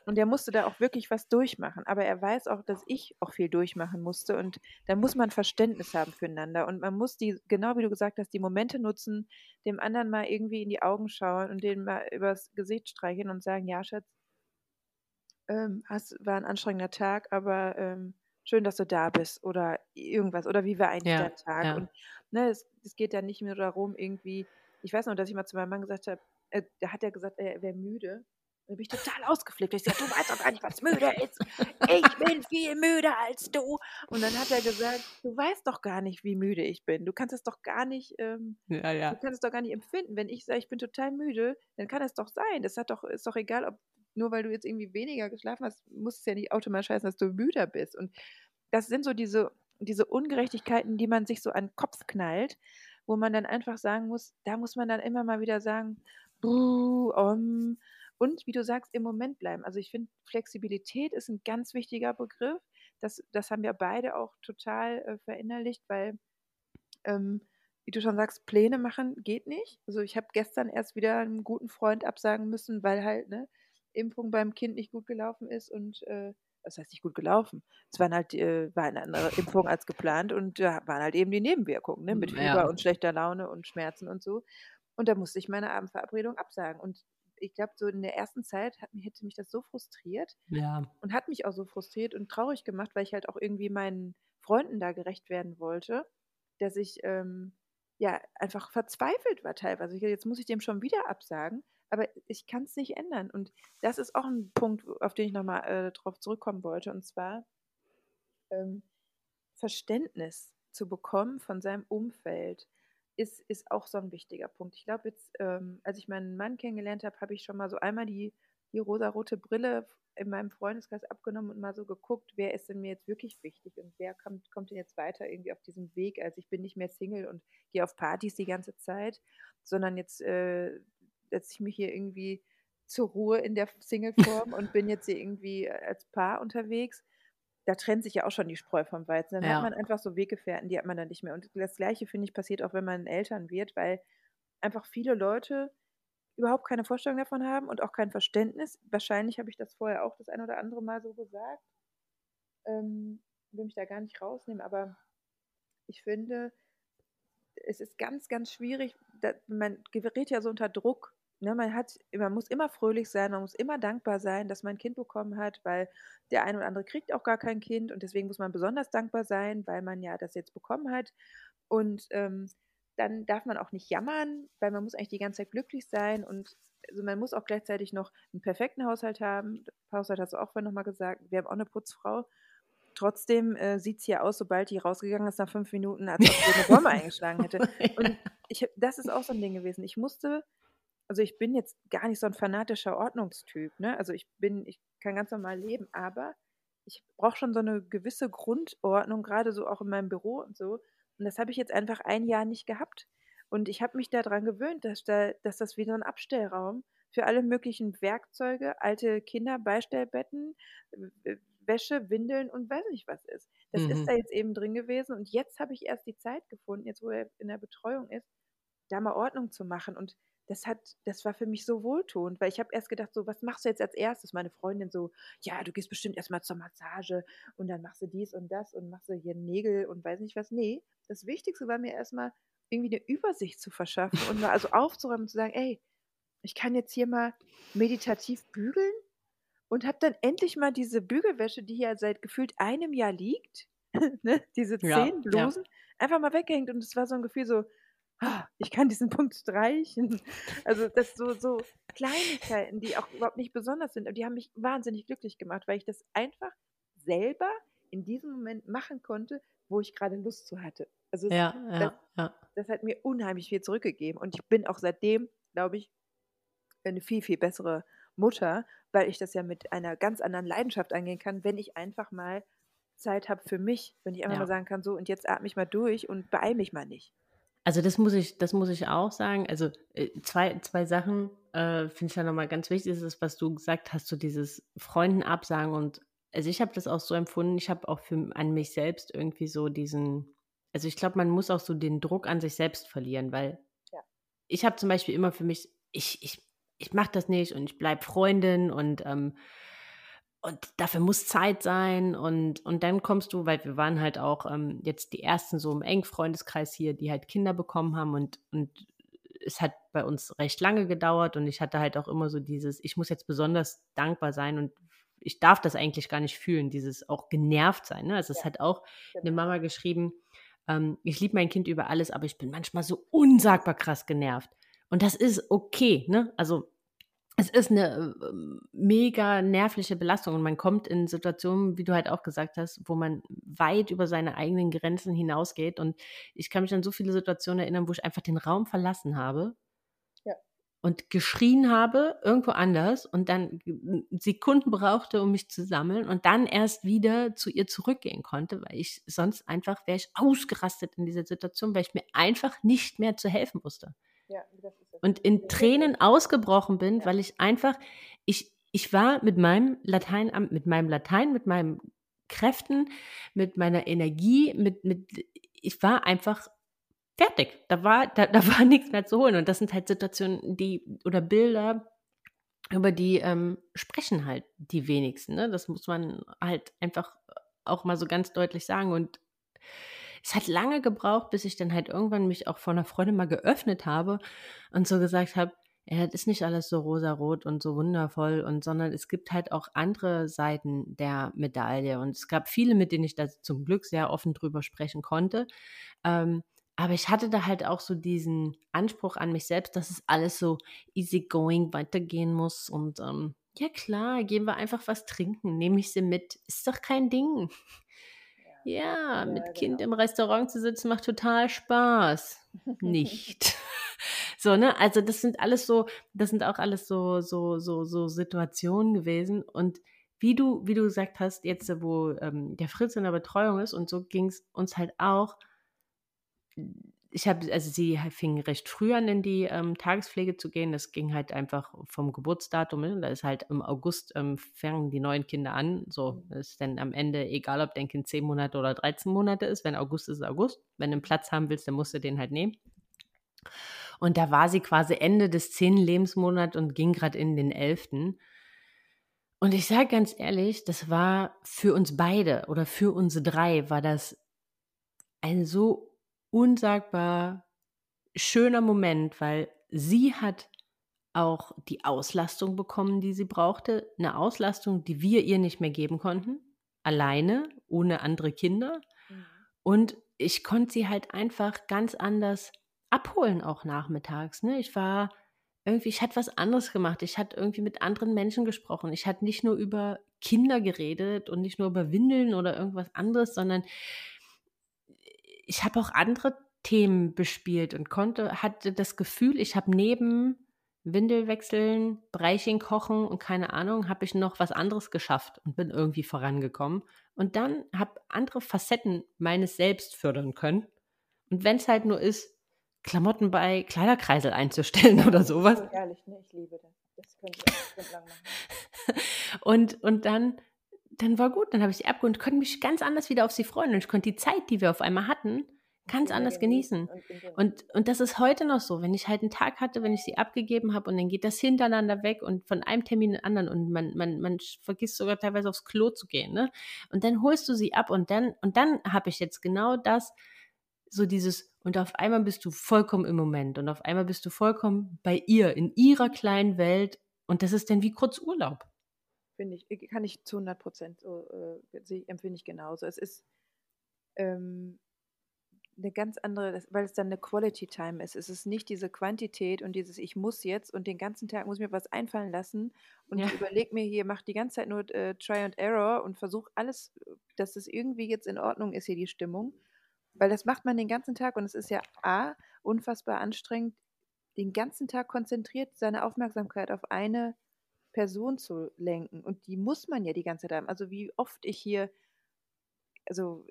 Und der musste da auch wirklich was durchmachen. Aber er weiß auch, dass ich auch viel durchmachen musste. Und da muss man Verständnis haben füreinander. Und man muss die, genau wie du gesagt hast, die Momente nutzen, dem anderen mal irgendwie in die Augen schauen und den mal übers Gesicht streichen und sagen, ja, Schatz, ähm, hast, war ein anstrengender Tag, aber ähm, schön, dass du da bist oder irgendwas oder wie war eigentlich ja, der Tag? Ja. Und ne, es, es geht ja nicht mehr darum, irgendwie, ich weiß noch, dass ich mal zu meinem Mann gesagt habe, äh, da hat er gesagt, er wäre müde. Dann bin ich total ausgeflippt. Ich sage, du weißt doch gar nicht, was müde ist. Ich bin viel müder als du. Und dann hat er gesagt, du weißt doch gar nicht, wie müde ich bin. Du kannst es doch gar nicht, ähm, ja, ja. du kannst es doch gar nicht empfinden. Wenn ich sage, ich bin total müde, dann kann es doch sein. Das hat doch, ist doch egal, ob nur weil du jetzt irgendwie weniger geschlafen hast, muss es ja nicht automatisch heißen, dass du müder bist. Und das sind so diese, diese Ungerechtigkeiten, die man sich so an den Kopf knallt, wo man dann einfach sagen muss, da muss man dann immer mal wieder sagen, um, und wie du sagst, im Moment bleiben. Also ich finde, Flexibilität ist ein ganz wichtiger Begriff. Das, das haben wir beide auch total äh, verinnerlicht, weil, ähm, wie du schon sagst, Pläne machen geht nicht. Also ich habe gestern erst wieder einem guten Freund absagen müssen, weil halt, ne, Impfung beim Kind nicht gut gelaufen ist und äh, das heißt nicht gut gelaufen. Es waren halt, äh, war eine andere Impfung als geplant und da waren halt eben die Nebenwirkungen, ne, mit Fieber ja. und schlechter Laune und Schmerzen und so. Und da musste ich meine Abendverabredung absagen. Und ich glaube, so in der ersten Zeit hat, hätte mich das so frustriert ja. und hat mich auch so frustriert und traurig gemacht, weil ich halt auch irgendwie meinen Freunden da gerecht werden wollte, dass ich ähm, ja einfach verzweifelt war teilweise. Jetzt muss ich dem schon wieder absagen aber ich kann es nicht ändern. Und das ist auch ein Punkt, auf den ich nochmal äh, drauf zurückkommen wollte. Und zwar ähm, Verständnis zu bekommen von seinem Umfeld ist, ist auch so ein wichtiger Punkt. Ich glaube, jetzt, ähm, als ich meinen Mann kennengelernt habe, habe ich schon mal so einmal die, die rosarote Brille in meinem Freundeskreis abgenommen und mal so geguckt, wer ist denn mir jetzt wirklich wichtig und wer kommt, kommt denn jetzt weiter irgendwie auf diesem Weg. Also ich bin nicht mehr Single und gehe auf Partys die ganze Zeit, sondern jetzt äh, setze ich mich hier irgendwie zur Ruhe in der Single-Form und bin jetzt hier irgendwie äh, als Paar unterwegs. Da trennt sich ja auch schon die Spreu vom Weizen. Dann ja. hat man einfach so Weggefährten, die hat man dann nicht mehr. Und das Gleiche, finde ich, passiert auch, wenn man Eltern wird, weil einfach viele Leute überhaupt keine Vorstellung davon haben und auch kein Verständnis. Wahrscheinlich habe ich das vorher auch das ein oder andere Mal so gesagt. Ähm, will mich da gar nicht rausnehmen, aber ich finde, es ist ganz, ganz schwierig. man gerät ja so unter Druck. Ne? Man, hat, man muss immer fröhlich sein, man muss immer dankbar sein, dass man ein Kind bekommen hat, weil der eine oder andere kriegt auch gar kein Kind und deswegen muss man besonders dankbar sein, weil man ja das jetzt bekommen hat. Und ähm, dann darf man auch nicht jammern, weil man muss eigentlich die ganze Zeit glücklich sein und also man muss auch gleichzeitig noch einen perfekten Haushalt haben. Haushalt hast du auch vorhin nochmal gesagt. Wir haben auch eine Putzfrau. Trotzdem äh, sieht es hier aus, sobald die rausgegangen ist nach fünf Minuten, als ob sie eine Bombe <laughs> eingeschlagen hätte. <laughs> Und ich, das ist auch so ein Ding gewesen. Ich musste, also ich bin jetzt gar nicht so ein fanatischer Ordnungstyp. Ne? Also ich bin, ich kann ganz normal leben, aber ich brauche schon so eine gewisse Grundordnung, gerade so auch in meinem Büro und so. Und das habe ich jetzt einfach ein Jahr nicht gehabt. Und ich habe mich daran gewöhnt, dass, da, dass das wie so ein Abstellraum für alle möglichen Werkzeuge, alte Kinderbeistellbetten, Wäsche, Windeln und weiß nicht was ist. Das mhm. ist da jetzt eben drin gewesen. Und jetzt habe ich erst die Zeit gefunden, jetzt wo er in der Betreuung ist, da mal Ordnung zu machen. Und das hat, das war für mich so wohltuend, weil ich habe erst gedacht, so, was machst du jetzt als erstes? Meine Freundin so, ja, du gehst bestimmt erstmal zur Massage und dann machst du dies und das und machst du hier Nägel und weiß nicht was. Nee, das Wichtigste war mir erstmal, irgendwie eine Übersicht zu verschaffen und mal <laughs> also aufzuräumen und zu sagen, ey, ich kann jetzt hier mal meditativ bügeln und habe dann endlich mal diese Bügelwäsche, die hier seit gefühlt einem Jahr liegt, <laughs> ne, diese zehn ja, Blusen, ja. einfach mal weggehängt und es war so ein Gefühl so, ich kann diesen Punkt streichen. Also das so, so Kleinigkeiten, die auch überhaupt nicht besonders sind, aber die haben mich wahnsinnig glücklich gemacht, weil ich das einfach selber in diesem Moment machen konnte, wo ich gerade Lust zu hatte. Also ja, das, ja, ja. das hat mir unheimlich viel zurückgegeben und ich bin auch seitdem, glaube ich, eine viel, viel bessere Mutter, weil ich das ja mit einer ganz anderen Leidenschaft angehen kann, wenn ich einfach mal Zeit habe für mich, wenn ich einfach ja. mal sagen kann, so und jetzt atme ich mal durch und beeil mich mal nicht. Also das muss ich, das muss ich auch sagen. Also äh, zwei, zwei Sachen äh, finde ich ja nochmal ganz wichtig. Das ist, was du gesagt hast, so dieses Freunden absagen und also ich habe das auch so empfunden. Ich habe auch für an mich selbst irgendwie so diesen, also ich glaube, man muss auch so den Druck an sich selbst verlieren, weil ja. ich habe zum Beispiel immer für mich, ich, ich, ich mache das nicht und ich bleibe Freundin und ähm, und dafür muss Zeit sein und, und dann kommst du, weil wir waren halt auch ähm, jetzt die ersten so im engen Freundeskreis hier, die halt Kinder bekommen haben und, und es hat bei uns recht lange gedauert und ich hatte halt auch immer so dieses, ich muss jetzt besonders dankbar sein und ich darf das eigentlich gar nicht fühlen, dieses auch genervt sein. Ne? Also es hat auch genau. eine Mama geschrieben, ähm, ich liebe mein Kind über alles, aber ich bin manchmal so unsagbar krass genervt. Und das ist okay, ne? Also es ist eine äh, mega nervliche Belastung und man kommt in Situationen, wie du halt auch gesagt hast, wo man weit über seine eigenen Grenzen hinausgeht. Und ich kann mich an so viele Situationen erinnern, wo ich einfach den Raum verlassen habe ja. und geschrien habe, irgendwo anders und dann Sekunden brauchte, um mich zu sammeln und dann erst wieder zu ihr zurückgehen konnte, weil ich sonst einfach wäre ich ausgerastet in dieser Situation, weil ich mir einfach nicht mehr zu helfen wusste. Ja, und in Tränen ausgebrochen bin, ja. weil ich einfach, ich, ich war mit meinem Latein, mit meinem Latein, mit meinen Kräften, mit meiner Energie, mit, mit, ich war einfach fertig. Da war, da, da war <laughs> nichts mehr zu holen. Und das sind halt Situationen, die, oder Bilder, über die ähm, sprechen halt die wenigsten. Ne? Das muss man halt einfach auch mal so ganz deutlich sagen. Und es hat lange gebraucht, bis ich dann halt irgendwann mich auch vor einer Freundin mal geöffnet habe und so gesagt habe, ja, das ist nicht alles so rosarot und so wundervoll und sondern es gibt halt auch andere Seiten der Medaille und es gab viele, mit denen ich da zum Glück sehr offen drüber sprechen konnte. Ähm, aber ich hatte da halt auch so diesen Anspruch an mich selbst, dass es alles so easygoing weitergehen muss und ähm, ja klar, gehen wir einfach was trinken, nehme ich sie mit, ist doch kein Ding. Ja, mit ja, Kind genau. im Restaurant zu sitzen macht total Spaß. Nicht. <laughs> <laughs> so, ne? Also das sind alles so, das sind auch alles so, so, so, so Situationen gewesen. Und wie du, wie du gesagt hast, jetzt, wo ähm, der Fritz in der Betreuung ist, und so ging es uns halt auch, ich habe, also sie fing recht früh an, in die ähm, Tagespflege zu gehen. Das ging halt einfach vom Geburtsdatum. Ne? Da ist halt im August ähm, fangen die neuen Kinder an. So mhm. ist dann am Ende egal, ob dein Kind 10 Monate oder 13 Monate ist. Wenn August ist, August. Wenn du einen Platz haben willst, dann musst du den halt nehmen. Und da war sie quasi Ende des zehnten Lebensmonats und ging gerade in den elften. Und ich sage ganz ehrlich, das war für uns beide oder für uns drei, war das ein so unsagbar schöner Moment, weil sie hat auch die Auslastung bekommen, die sie brauchte. Eine Auslastung, die wir ihr nicht mehr geben konnten. Alleine, ohne andere Kinder. Mhm. Und ich konnte sie halt einfach ganz anders abholen, auch nachmittags. Ne? Ich war irgendwie, ich hatte was anderes gemacht. Ich hatte irgendwie mit anderen Menschen gesprochen. Ich hatte nicht nur über Kinder geredet und nicht nur über Windeln oder irgendwas anderes, sondern ich habe auch andere Themen bespielt und konnte, hatte das Gefühl, ich habe neben Windel wechseln, Breichen kochen und keine Ahnung, habe ich noch was anderes geschafft und bin irgendwie vorangekommen. Und dann habe andere Facetten meines Selbst fördern können. Und wenn es halt nur ist, Klamotten bei Kleiderkreisel einzustellen <laughs> oder sowas. Ehrlich, ne? Ich liebe das. Das könnte ich auch lang machen. <laughs> und, und dann, dann war gut, dann habe ich sie abgeholt und konnte mich ganz anders wieder auf sie freuen. Und ich konnte die Zeit, die wir auf einmal hatten, ganz anders genießen. Und, und das ist heute noch so, wenn ich halt einen Tag hatte, wenn ich sie abgegeben habe und dann geht das hintereinander weg und von einem Termin in den anderen und man, man, man vergisst sogar teilweise aufs Klo zu gehen. Ne? Und dann holst du sie ab und dann, und dann habe ich jetzt genau das, so dieses, und auf einmal bist du vollkommen im Moment und auf einmal bist du vollkommen bei ihr, in ihrer kleinen Welt und das ist dann wie kurz Urlaub. Finde ich, kann ich zu 100 Prozent so, äh, empfinde ich genauso. Es ist, ähm, eine ganz andere, weil es dann eine Quality Time ist. Es ist nicht diese Quantität und dieses Ich muss jetzt und den ganzen Tag muss ich mir was einfallen lassen und ja. ich überlege mir hier, mache die ganze Zeit nur äh, Try and Error und versuche alles, dass es irgendwie jetzt in Ordnung ist hier die Stimmung. Weil das macht man den ganzen Tag und es ist ja A, unfassbar anstrengend, den ganzen Tag konzentriert seine Aufmerksamkeit auf eine Person zu lenken. Und die muss man ja die ganze Zeit haben. Also wie oft ich hier, also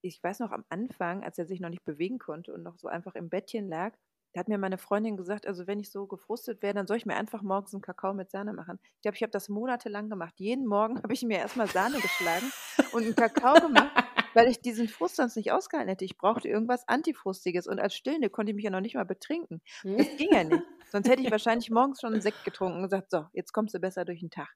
ich weiß noch am Anfang, als er sich noch nicht bewegen konnte und noch so einfach im Bettchen lag, da hat mir meine Freundin gesagt, also wenn ich so gefrustet wäre, dann soll ich mir einfach morgens einen Kakao mit Sahne machen. Ich glaube, ich habe das monatelang gemacht. Jeden Morgen <laughs> habe ich mir erstmal Sahne geschlagen und einen Kakao gemacht, weil ich diesen Frust sonst nicht ausgehalten hätte. Ich brauchte irgendwas Antifrustiges und als Stillende konnte ich mich ja noch nicht mal betrinken. Das ging ja nicht. Sonst hätte ich wahrscheinlich morgens schon einen Sekt getrunken und gesagt, so, jetzt kommst du besser durch den Tag.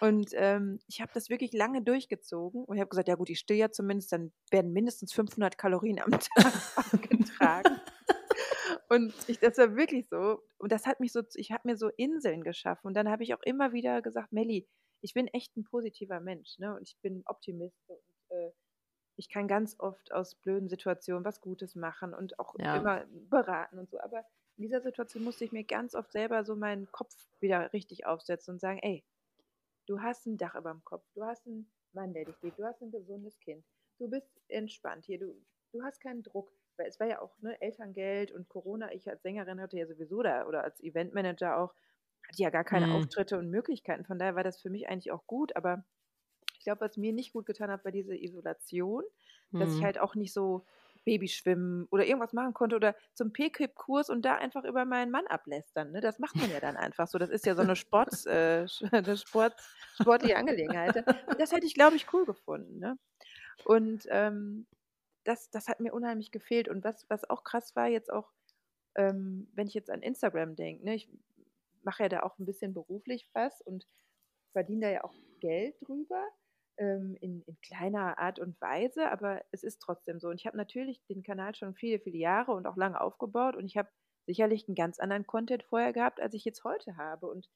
Und ähm, ich habe das wirklich lange durchgezogen und ich habe gesagt, ja gut, ich still ja zumindest, dann werden mindestens 500 Kalorien am <laughs> Tag abgetragen. und ich, das war wirklich so. Und das hat mich so, ich habe mir so Inseln geschaffen. Und dann habe ich auch immer wieder gesagt, Melli, ich bin echt ein positiver Mensch, ne? Und ich bin Optimist und äh, ich kann ganz oft aus blöden Situationen was Gutes machen und auch ja. immer beraten und so. Aber in dieser Situation musste ich mir ganz oft selber so meinen Kopf wieder richtig aufsetzen und sagen, ey, Du hast ein Dach über dem Kopf, du hast einen Mann, der dich liebt, du hast ein gesundes Kind, du bist entspannt hier, du, du hast keinen Druck. Weil es war ja auch ne, Elterngeld und Corona. Ich als Sängerin hatte ja sowieso da oder als Eventmanager auch, hatte ja gar keine mhm. Auftritte und Möglichkeiten. Von daher war das für mich eigentlich auch gut. Aber ich glaube, was mir nicht gut getan hat, war diese Isolation, mhm. dass ich mhm. halt auch nicht so Babyschwimmen oder irgendwas machen konnte oder zum P-Kip-Kurs und da einfach über meinen Mann ablästern. Ne? Das macht man ja dann einfach so. Das ist ja so eine Sport, äh, <laughs> Sport, sportliche Angelegenheit. Das hätte ich, glaube ich, cool gefunden. Ne? Und ähm, das, das hat mir unheimlich gefehlt. Und was, was auch krass war, jetzt auch, ähm, wenn ich jetzt an Instagram denke, ne? ich mache ja da auch ein bisschen beruflich was und verdiene da ja auch Geld drüber ähm, in, in, kleiner Art und Weise, aber es ist trotzdem so. Und ich habe natürlich den Kanal schon viele, viele Jahre und auch lange aufgebaut und ich habe sicherlich einen ganz anderen Content vorher gehabt, als ich jetzt heute habe. Und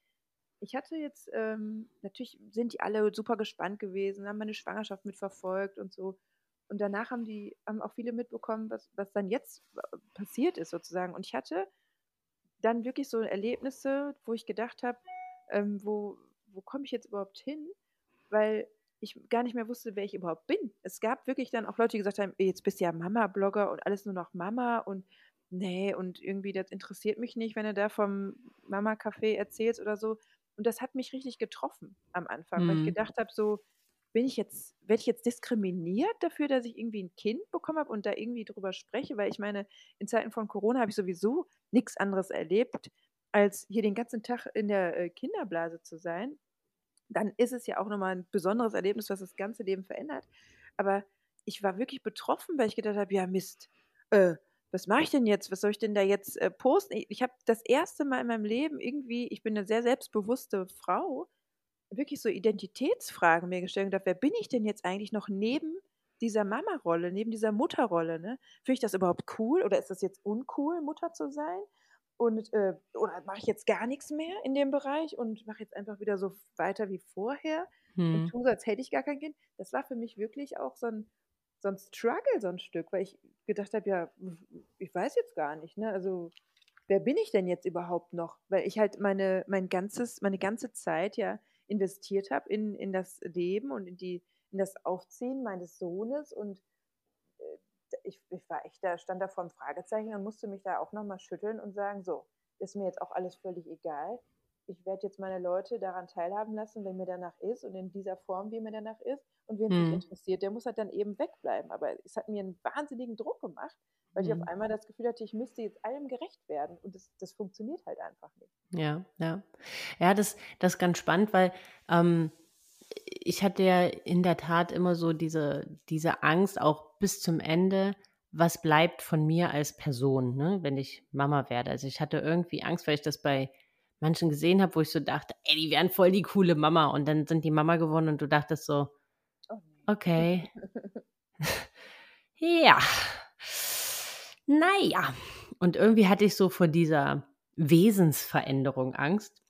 ich hatte jetzt, ähm, natürlich sind die alle super gespannt gewesen, haben meine Schwangerschaft mitverfolgt und so. Und danach haben die, haben auch viele mitbekommen, was, was dann jetzt äh, passiert ist sozusagen. Und ich hatte dann wirklich so Erlebnisse, wo ich gedacht habe, ähm, wo, wo komme ich jetzt überhaupt hin? Weil ich gar nicht mehr wusste, wer ich überhaupt bin. Es gab wirklich dann auch Leute, die gesagt haben, jetzt bist du ja Mama-Blogger und alles nur noch Mama und nee, und irgendwie das interessiert mich nicht, wenn du da vom Mama-Café erzählst oder so. Und das hat mich richtig getroffen am Anfang, mhm. weil ich mhm. gedacht habe, so, bin ich jetzt, werde ich jetzt diskriminiert dafür, dass ich irgendwie ein Kind bekommen habe und da irgendwie drüber spreche? Weil ich meine, in Zeiten von Corona habe ich sowieso nichts anderes erlebt, als hier den ganzen Tag in der äh, Kinderblase zu sein dann ist es ja auch nochmal ein besonderes Erlebnis, was das ganze Leben verändert. Aber ich war wirklich betroffen, weil ich gedacht habe, ja Mist, äh, was mache ich denn jetzt? Was soll ich denn da jetzt äh, posten? Ich, ich habe das erste Mal in meinem Leben irgendwie, ich bin eine sehr selbstbewusste Frau, wirklich so Identitätsfragen mir gestellt und gedacht, wer bin ich denn jetzt eigentlich noch neben dieser Mama-Rolle, neben dieser Mutterrolle? Ne? Finde ich das überhaupt cool oder ist das jetzt uncool, Mutter zu sein? Und äh, oder mache ich jetzt gar nichts mehr in dem Bereich und mache jetzt einfach wieder so weiter wie vorher hm. und tue als hätte ich gar kein Kind. Das war für mich wirklich auch so ein, so ein Struggle, so ein Stück, weil ich gedacht habe, ja, ich weiß jetzt gar nicht, ne? Also wer bin ich denn jetzt überhaupt noch? Weil ich halt meine, mein ganzes, meine ganze Zeit ja investiert habe in, in das Leben und in, die, in das Aufziehen meines Sohnes und ich, ich war echt da, stand da vor einem Fragezeichen und musste mich da auch nochmal schütteln und sagen, so, ist mir jetzt auch alles völlig egal. Ich werde jetzt meine Leute daran teilhaben lassen, wenn mir danach ist und in dieser Form, wie mir danach ist. Und wen hm. sich interessiert, der muss halt dann eben wegbleiben. Aber es hat mir einen wahnsinnigen Druck gemacht, weil ich auf mhm. einmal das Gefühl hatte, ich müsste jetzt allem gerecht werden und das, das funktioniert halt einfach nicht. Ja, ja. Ja, das, das ist ganz spannend, weil ähm, ich hatte ja in der Tat immer so diese, diese Angst, auch bis zum Ende, was bleibt von mir als Person, ne, wenn ich Mama werde. Also ich hatte irgendwie Angst, weil ich das bei manchen gesehen habe, wo ich so dachte, ey, die wären voll die coole Mama und dann sind die Mama geworden und du dachtest so, oh okay. <laughs> ja, naja. Und irgendwie hatte ich so vor dieser Wesensveränderung Angst.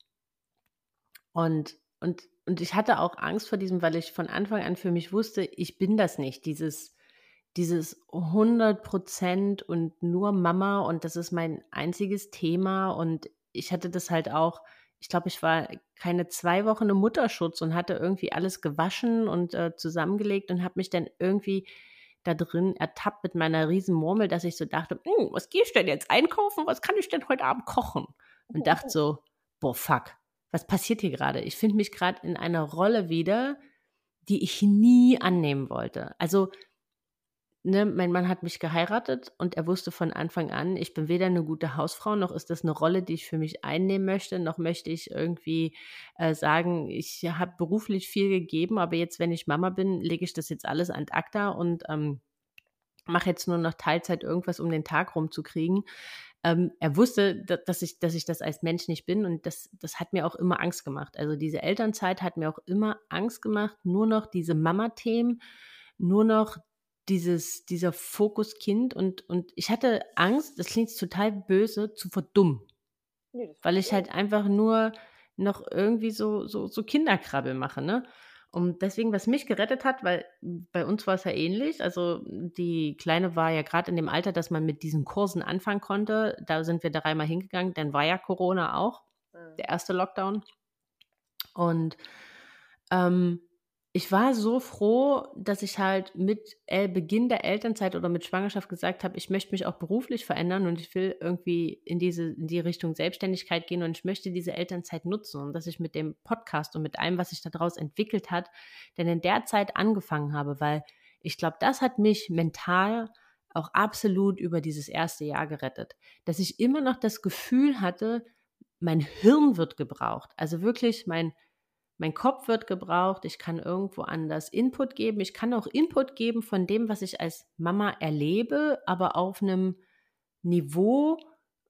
Und, und, und ich hatte auch Angst vor diesem, weil ich von Anfang an für mich wusste, ich bin das nicht. Dieses, dieses 100 Prozent und nur Mama und das ist mein einziges Thema. Und ich hatte das halt auch, ich glaube, ich war keine zwei Wochen im Mutterschutz und hatte irgendwie alles gewaschen und äh, zusammengelegt und habe mich dann irgendwie da drin ertappt mit meiner riesen Murmel, dass ich so dachte, hm, was gehe ich denn jetzt einkaufen? Was kann ich denn heute Abend kochen? Und dachte so, boah, fuck, was passiert hier gerade? Ich finde mich gerade in einer Rolle wieder, die ich nie annehmen wollte. Also ne, mein Mann hat mich geheiratet und er wusste von Anfang an, ich bin weder eine gute Hausfrau, noch ist das eine Rolle, die ich für mich einnehmen möchte, noch möchte ich irgendwie äh, sagen, ich habe beruflich viel gegeben, aber jetzt, wenn ich Mama bin, lege ich das jetzt alles an acta und ähm, mache jetzt nur noch Teilzeit irgendwas, um den Tag rumzukriegen. Ähm, er wusste, dass ich, dass ich das als Mensch nicht bin und das, das hat mir auch immer Angst gemacht. Also diese Elternzeit hat mir auch immer Angst gemacht, nur noch diese Mama-Themen, nur noch dieses, dieser Fokus Kind und, und ich hatte Angst, das klingt total böse, zu verdummen. Nee, weil ich halt einfach nur noch irgendwie so, so, so Kinderkrabbel mache, ne? Und deswegen, was mich gerettet hat, weil bei uns war es ja ähnlich. Also die Kleine war ja gerade in dem Alter, dass man mit diesen Kursen anfangen konnte. Da sind wir dreimal hingegangen. Dann war ja Corona auch, mhm. der erste Lockdown. Und ähm, ich war so froh, dass ich halt mit äh, Beginn der Elternzeit oder mit Schwangerschaft gesagt habe, ich möchte mich auch beruflich verändern und ich will irgendwie in diese in die Richtung Selbstständigkeit gehen und ich möchte diese Elternzeit nutzen und dass ich mit dem Podcast und mit allem, was sich daraus entwickelt hat, denn in der Zeit angefangen habe, weil ich glaube, das hat mich mental auch absolut über dieses erste Jahr gerettet, dass ich immer noch das Gefühl hatte, mein Hirn wird gebraucht, also wirklich mein mein Kopf wird gebraucht, ich kann irgendwo anders Input geben, ich kann auch Input geben von dem, was ich als Mama erlebe, aber auf einem Niveau,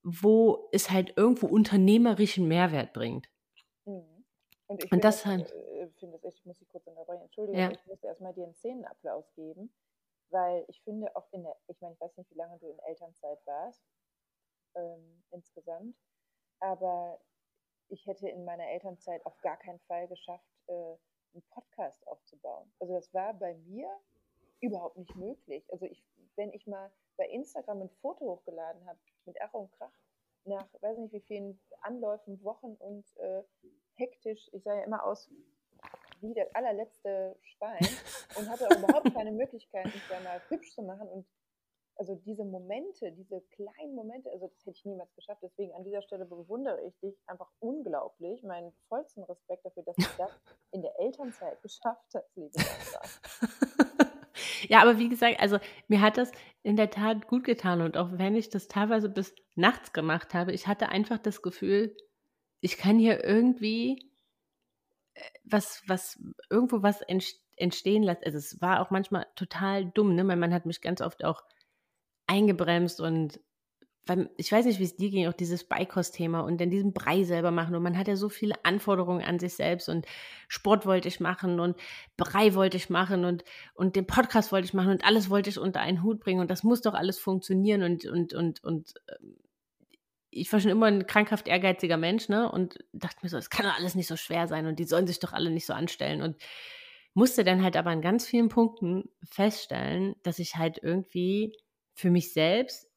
wo es halt irgendwo unternehmerischen Mehrwert bringt. Mhm. Und, ich Und das halt. Äh, finde das, ich muss dich kurz unterbrechen, Entschuldigung, ja. ich muss erstmal dir einen Szenenapplaus geben, weil ich finde auch in der, ich meine, ich weiß nicht, wie lange du in Elternzeit warst, ähm, insgesamt, aber ich hätte in meiner Elternzeit auf gar keinen Fall geschafft, äh, einen Podcast aufzubauen. Also das war bei mir überhaupt nicht möglich. Also ich, wenn ich mal bei Instagram ein Foto hochgeladen habe mit Ach und Krach, nach weiß nicht wie vielen Anläufen, Wochen und äh, hektisch, ich sah ja immer aus wie der allerletzte Schwein <laughs> und hatte auch überhaupt keine Möglichkeit, mich da mal hübsch zu machen und also diese Momente, diese kleinen Momente, also das hätte ich niemals geschafft. Deswegen an dieser Stelle bewundere ich dich einfach unglaublich. Meinen vollsten Respekt dafür, dass du <laughs> das in der Elternzeit geschafft hast, liebe Sandra. <laughs> ja, aber wie gesagt, also mir hat das in der Tat gut getan und auch wenn ich das teilweise bis nachts gemacht habe, ich hatte einfach das Gefühl, ich kann hier irgendwie äh, was, was, irgendwo was entstehen lassen. Also es war auch manchmal total dumm, ne? Mein Mann hat mich ganz oft auch eingebremst und ich weiß nicht, wie es dir ging, auch dieses Beikost-Thema und dann diesen Brei selber machen. Und man hat ja so viele Anforderungen an sich selbst und Sport wollte ich machen und Brei wollte ich machen und, und den Podcast wollte ich machen und alles wollte ich unter einen Hut bringen und das muss doch alles funktionieren und, und, und, und ähm, ich war schon immer ein krankhaft ehrgeiziger Mensch, ne? Und dachte mir so, es kann doch alles nicht so schwer sein und die sollen sich doch alle nicht so anstellen. Und musste dann halt aber an ganz vielen Punkten feststellen, dass ich halt irgendwie für mich selbst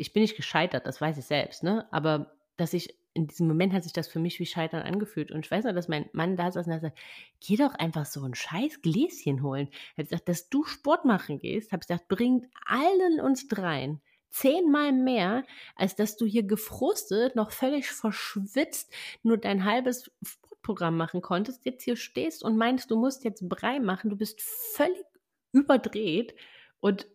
ich bin nicht gescheitert, das weiß ich selbst, ne? Aber dass ich in diesem Moment hat sich das für mich wie Scheitern angefühlt. Und ich weiß noch, dass mein Mann da saß und er sagt, geh doch einfach so ein scheiß Gläschen holen. Er hat gesagt, dass du Sport machen gehst, habe ich gesagt, bringt allen uns dreien zehnmal mehr, als dass du hier gefrustet, noch völlig verschwitzt, nur dein halbes Sportprogramm machen konntest, jetzt hier stehst und meinst, du musst jetzt Brei machen, du bist völlig überdreht und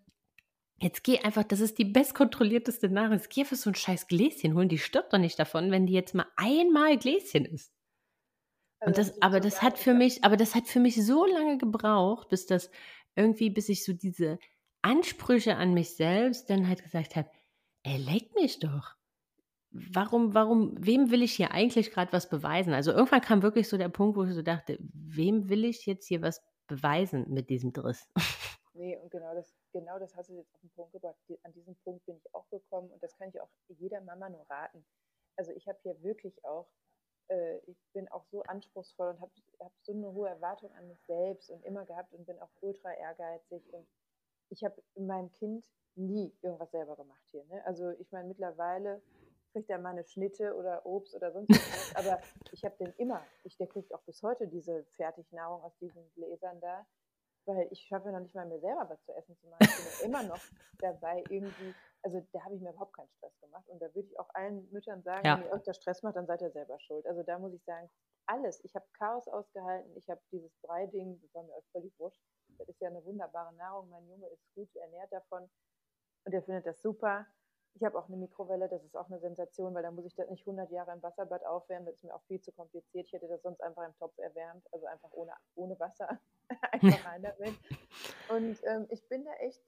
Jetzt geh einfach, das ist die bestkontrollierteste Nahrung. Jetzt geh einfach so ein scheiß Gläschen holen. Die stirbt doch nicht davon, wenn die jetzt mal einmal Gläschen isst. Und das, aber das hat für mich, aber das hat für mich so lange gebraucht, bis das irgendwie, bis ich so diese Ansprüche an mich selbst dann halt gesagt habe, ey, leck mich doch. Warum, warum, wem will ich hier eigentlich gerade was beweisen? Also irgendwann kam wirklich so der Punkt, wo ich so dachte, wem will ich jetzt hier was beweisen mit diesem Driss? <laughs> Nee, und genau das, genau das hast du jetzt auf den Punkt gebracht. An diesen Punkt bin ich auch gekommen und das kann ich auch jeder Mama nur raten. Also ich habe hier wirklich auch, äh, ich bin auch so anspruchsvoll und habe hab so eine hohe Erwartung an mich selbst und immer gehabt und bin auch ultra ehrgeizig und ich habe in meinem Kind nie irgendwas selber gemacht hier. Ne? Also ich meine, mittlerweile kriegt er mal eine Schnitte oder Obst oder sonst was, aber ich habe den immer, ich, der kriegt auch bis heute diese Fertignahrung aus diesen Gläsern da weil ich schaffe noch nicht mal mir selber was zu essen zu machen. Ich bin immer noch <laughs> dabei irgendwie, also da habe ich mir überhaupt keinen Stress gemacht und da würde ich auch allen Müttern sagen, ja. wenn ihr öfter Stress macht, dann seid ihr selber schuld. Also da muss ich sagen, alles. Ich habe Chaos ausgehalten, ich habe dieses Brei-Ding, das war mir auch völlig wurscht. Das ist ja eine wunderbare Nahrung. Mein Junge ist gut ernährt davon und er findet das super. Ich habe auch eine Mikrowelle, das ist auch eine Sensation, weil da muss ich das nicht 100 Jahre im Wasserbad aufwärmen. Das ist mir auch viel zu kompliziert. Ich hätte das sonst einfach im Topf erwärmt, also einfach ohne, ohne Wasser. <laughs> einfach <laughs> rein damit. Und ähm, ich bin da echt,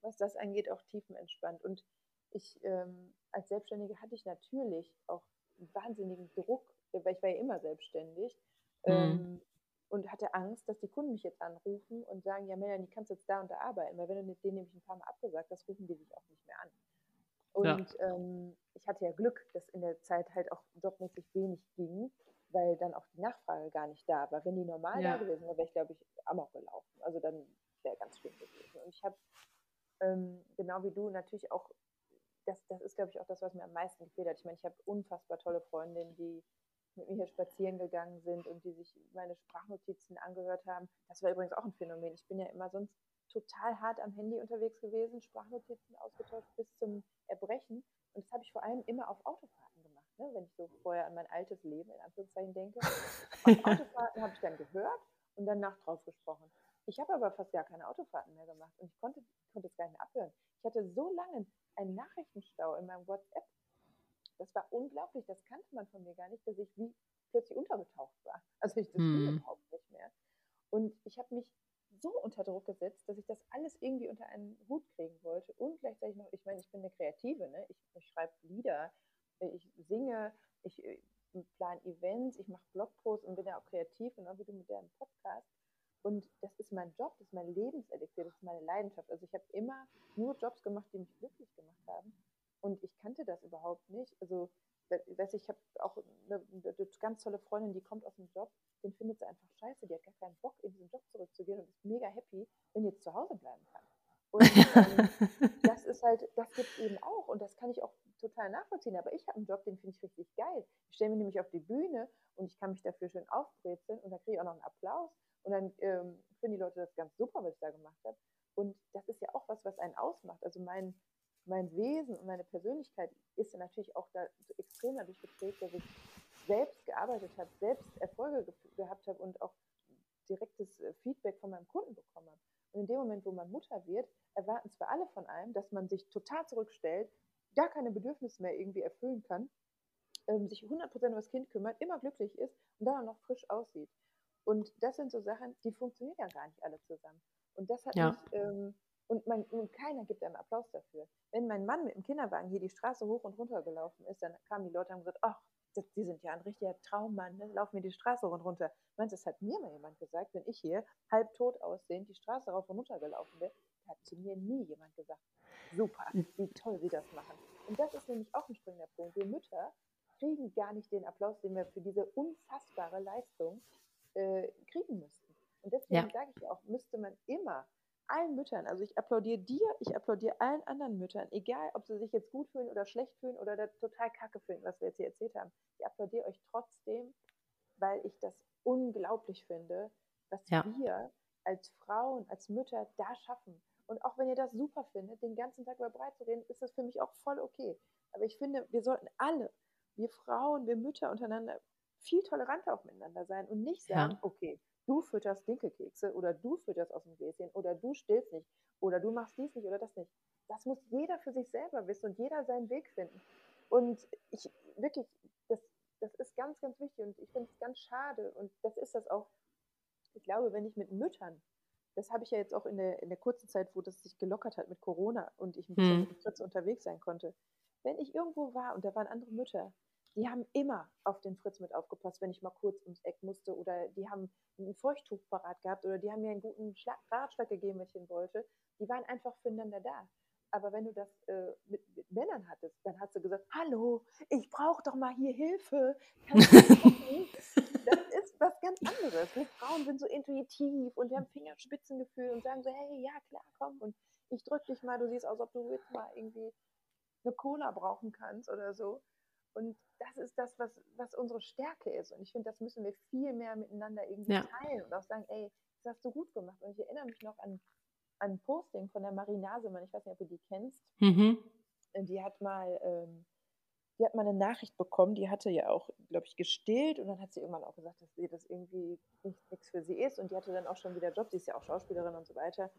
was das angeht, auch tiefenentspannt. Und ich, ähm, als Selbstständige hatte ich natürlich auch einen wahnsinnigen Druck, weil ich war ja immer selbstständig. Mhm. Ähm, und hatte Angst, dass die Kunden mich jetzt anrufen und sagen, ja Melanie, kannst du jetzt da und da arbeiten, weil wenn du mit denen nämlich ein paar Mal abgesagt hast, rufen die dich auch nicht mehr an. Und ja. ähm, ich hatte ja Glück, dass in der Zeit halt auch jobmäßig wenig ging, weil dann auch die Nachfrage gar nicht da war. Wenn die normal ja. da gewesen wäre, wäre ich, glaube ich, amok gelaufen. Also dann wäre ganz schlimm gewesen. Und ich habe, ähm, genau wie du, natürlich auch, das, das ist, glaube ich, auch das, was mir am meisten gefehlt hat. Ich meine, ich habe unfassbar tolle Freundinnen, die mit mir hier spazieren gegangen sind und die sich meine Sprachnotizen angehört haben. Das war übrigens auch ein Phänomen. Ich bin ja immer sonst total hart am Handy unterwegs gewesen, Sprachnotizen ausgetauscht bis zum Erbrechen. Und das habe ich vor allem immer auf Autofahrten ne? wenn ich so vorher an mein altes Leben in Anführungszeichen denke. <laughs> Auf Autofahrten habe ich dann gehört und danach drauf gesprochen. Ich habe aber fast gar keine Autofahrten mehr gemacht und ich konnte, konnte es gar nicht mehr abhören. Ich hatte so lange einen Nachrichtenstau in meinem WhatsApp. Das war unglaublich, das kannte man von mir gar nicht, dass ich wie plötzlich untergetaucht war. Also ich das hm. überhaupt nicht mehr. Und ich habe mich so unter Druck gesetzt, dass ich das alles irgendwie unter einen Hut kriegen wollte und gleichzeitig noch, ich meine, ich bin eine Kreative, ne? ich, ich schreibe Lieder, ich singe, ich äh, plane Events, ich mache Blogposts und bin ja auch kreativ, genau wie du mit deinem Podcast. Und das ist mein Job, das ist mein Lebenselixier, das ist meine Leidenschaft. Also ich habe immer nur Jobs gemacht, die mich glücklich gemacht haben. Und ich kannte das überhaupt nicht. Also weiß ich, habe auch eine, eine, ganz tolle Freundin, die kommt aus dem Job, den findet sie einfach scheiße, die hat gar keinen Bock, in diesen Job zurückzugehen und ist mega happy, wenn die jetzt zu Hause bleiben kann. Und <laughs> ähm, das ist halt, das gibt es eben auch und das kann ich auch total nachvollziehen. Aber ich habe einen Job, den finde ich richtig geil. Ich stelle mich nämlich auf die Bühne und ich kann mich dafür schön aufbrezeln und dann kriege ich auch noch einen Applaus und dann ähm, finden die Leute das ganz super, was ich da gemacht habe. Und das ist ja auch was, was einen ausmacht. Also mein, mein Wesen und meine Persönlichkeit ist ja natürlich auch da so extrem dadurch geprägt, dass ich selbst gearbeitet habe, selbst Erfolge ge gehabt habe und auch direktes äh, Feedback von meinem Kunden bekommen habe. Und in dem Moment, wo man Mutter wird, erwarten zwar alle von einem, dass man sich total zurückstellt, gar keine Bedürfnisse mehr irgendwie erfüllen kann, ähm, sich 100% um das Kind kümmert, immer glücklich ist und dann auch noch frisch aussieht. Und das sind so Sachen, die funktionieren ja gar nicht alle zusammen. Und das hat ja. mich, ähm, Und, mein, und keiner gibt einem Applaus dafür. Wenn mein Mann mit dem Kinderwagen hier die Straße hoch und runter gelaufen ist, dann kamen die Leute und haben gesagt, ach, die sind ja ein richtiger Traummann, ne? laufen wir die Straße hoch und runter. Meinst das hat mir mal jemand gesagt, wenn ich hier halb tot aussehend die Straße rauf und runter gelaufen bin, hat zu mir nie jemand gesagt, super, hm. wie toll sie das machen. Und das ist nämlich auch ein springender Punkt. Wir Mütter kriegen gar nicht den Applaus, den wir für diese unfassbare Leistung äh, kriegen müssten. Und deswegen ja. sage ich auch, müsste man immer allen Müttern, also ich applaudiere dir, ich applaudiere allen anderen Müttern, egal ob sie sich jetzt gut fühlen oder schlecht fühlen oder das total kacke finden, was wir jetzt hier erzählt haben. Ich applaudiere euch trotzdem, weil ich das unglaublich finde, was ja. wir als Frauen, als Mütter da schaffen. Und auch wenn ihr das super findet, den ganzen Tag über breit zu reden, ist das für mich auch voll okay. Aber ich finde, wir sollten alle, wir Frauen, wir Mütter untereinander, viel toleranter auch miteinander sein und nicht sagen, ja. okay, du fütterst Dinkelkekse oder du fütterst aus dem Gläschen oder du stillst nicht oder du machst dies nicht oder das nicht. Das muss jeder für sich selber wissen und jeder seinen Weg finden. Und ich wirklich, das, das ist ganz, ganz wichtig und ich finde es ganz schade und das ist das auch. Ich glaube, wenn ich mit Müttern, das habe ich ja jetzt auch in der, in der kurzen Zeit, wo das sich gelockert hat mit Corona und ich ein bisschen mhm. mit unterwegs sein konnte, wenn ich irgendwo war und da waren andere Mütter, die haben immer auf den Fritz mit aufgepasst, wenn ich mal kurz ums Eck musste oder die haben ein Feuchttuch parat gehabt oder die haben mir einen guten Schlag, Ratschlag gegeben, wenn ich hin wollte. Die waren einfach füreinander da. Aber wenn du das äh, mit, mit, Männern hattest, dann hast du gesagt, hallo, ich brauche doch mal hier Hilfe. das ist was ganz anderes. Wir Frauen sind so intuitiv und wir haben Fingerspitzengefühl und sagen so, hey, ja klar, komm und ich drück dich mal, du siehst aus, ob du jetzt mal irgendwie eine Cola brauchen kannst oder so. Und das ist das, was, was unsere Stärke ist. Und ich finde, das müssen wir viel mehr miteinander irgendwie ja. teilen und auch sagen, ey, das hast du gut gemacht. Und ich erinnere mich noch an, an ein Posting von der Marie Nasemann, ich weiß nicht, ob du die kennst. Mhm. Die hat mal, ähm, die hat mal eine Nachricht bekommen, die hatte ja auch, glaube ich, gestillt und dann hat sie irgendwann auch gesagt, dass sie das irgendwie nichts für sie ist und die hatte dann auch schon wieder Job, sie ist ja auch Schauspielerin und so weiter.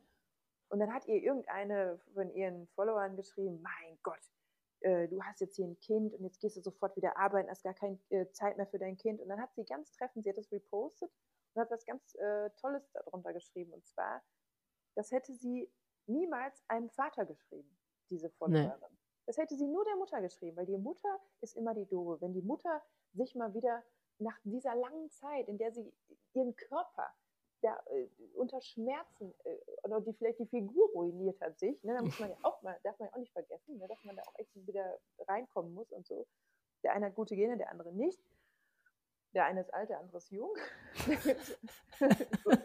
Und dann hat ihr irgendeine von ihren Followern geschrieben, mein Gott, äh, du hast jetzt hier ein Kind und jetzt gehst du sofort wieder arbeiten, hast gar keine äh, Zeit mehr für dein Kind. Und dann hat sie ganz treffend, sie hat das repostet und hat was ganz äh, Tolles darunter geschrieben. Und zwar, das hätte sie niemals einem Vater geschrieben, diese Followerin. Nee. Das hätte sie nur der Mutter geschrieben, weil die Mutter ist immer die Doofe. Wenn die Mutter sich mal wieder nach dieser langen Zeit, in der sie ihren Körper der, äh, unter Schmerzen äh, oder die vielleicht die Figur ruiniert hat sich, ne, da muss man ja auch mal, darf man ja auch nicht vergessen, ne, dass man da auch echt wieder reinkommen muss und so. Der eine hat gute Gene, der andere nicht. Der eine ist alt, der andere ist jung. <laughs>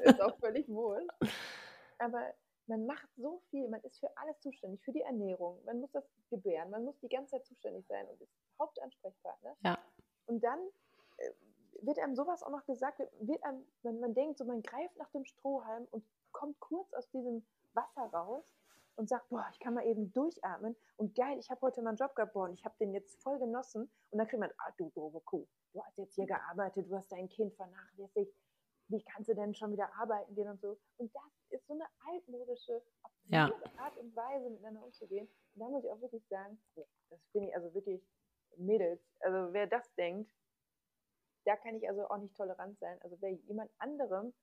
ist auch völlig wohl. Aber man macht so viel, man ist für alles zuständig, für die Ernährung, man muss das gebären, man muss die ganze Zeit zuständig sein und ist Hauptansprechpartner. Ja. Und dann wird einem sowas auch noch gesagt, wird einem, wenn man denkt, so man greift nach dem Strohhalm und kommt kurz aus diesem Wasser raus und sagt, boah, ich kann mal eben durchatmen und geil, ich habe heute meinen Job gehabt, boah, und ich habe den jetzt voll genossen und dann kriegt man, ah, du doofe Kuh, du hast jetzt hier gearbeitet, du hast dein Kind vernachlässigt, wie kannst du denn schon wieder arbeiten gehen und so. Und das ist so eine altmodische ja. Art und Weise, miteinander umzugehen. Und da muss ich auch wirklich sagen, das finde ich also wirklich Mädels, also wer das denkt, da kann ich also auch nicht tolerant sein. Also wer jemand anderem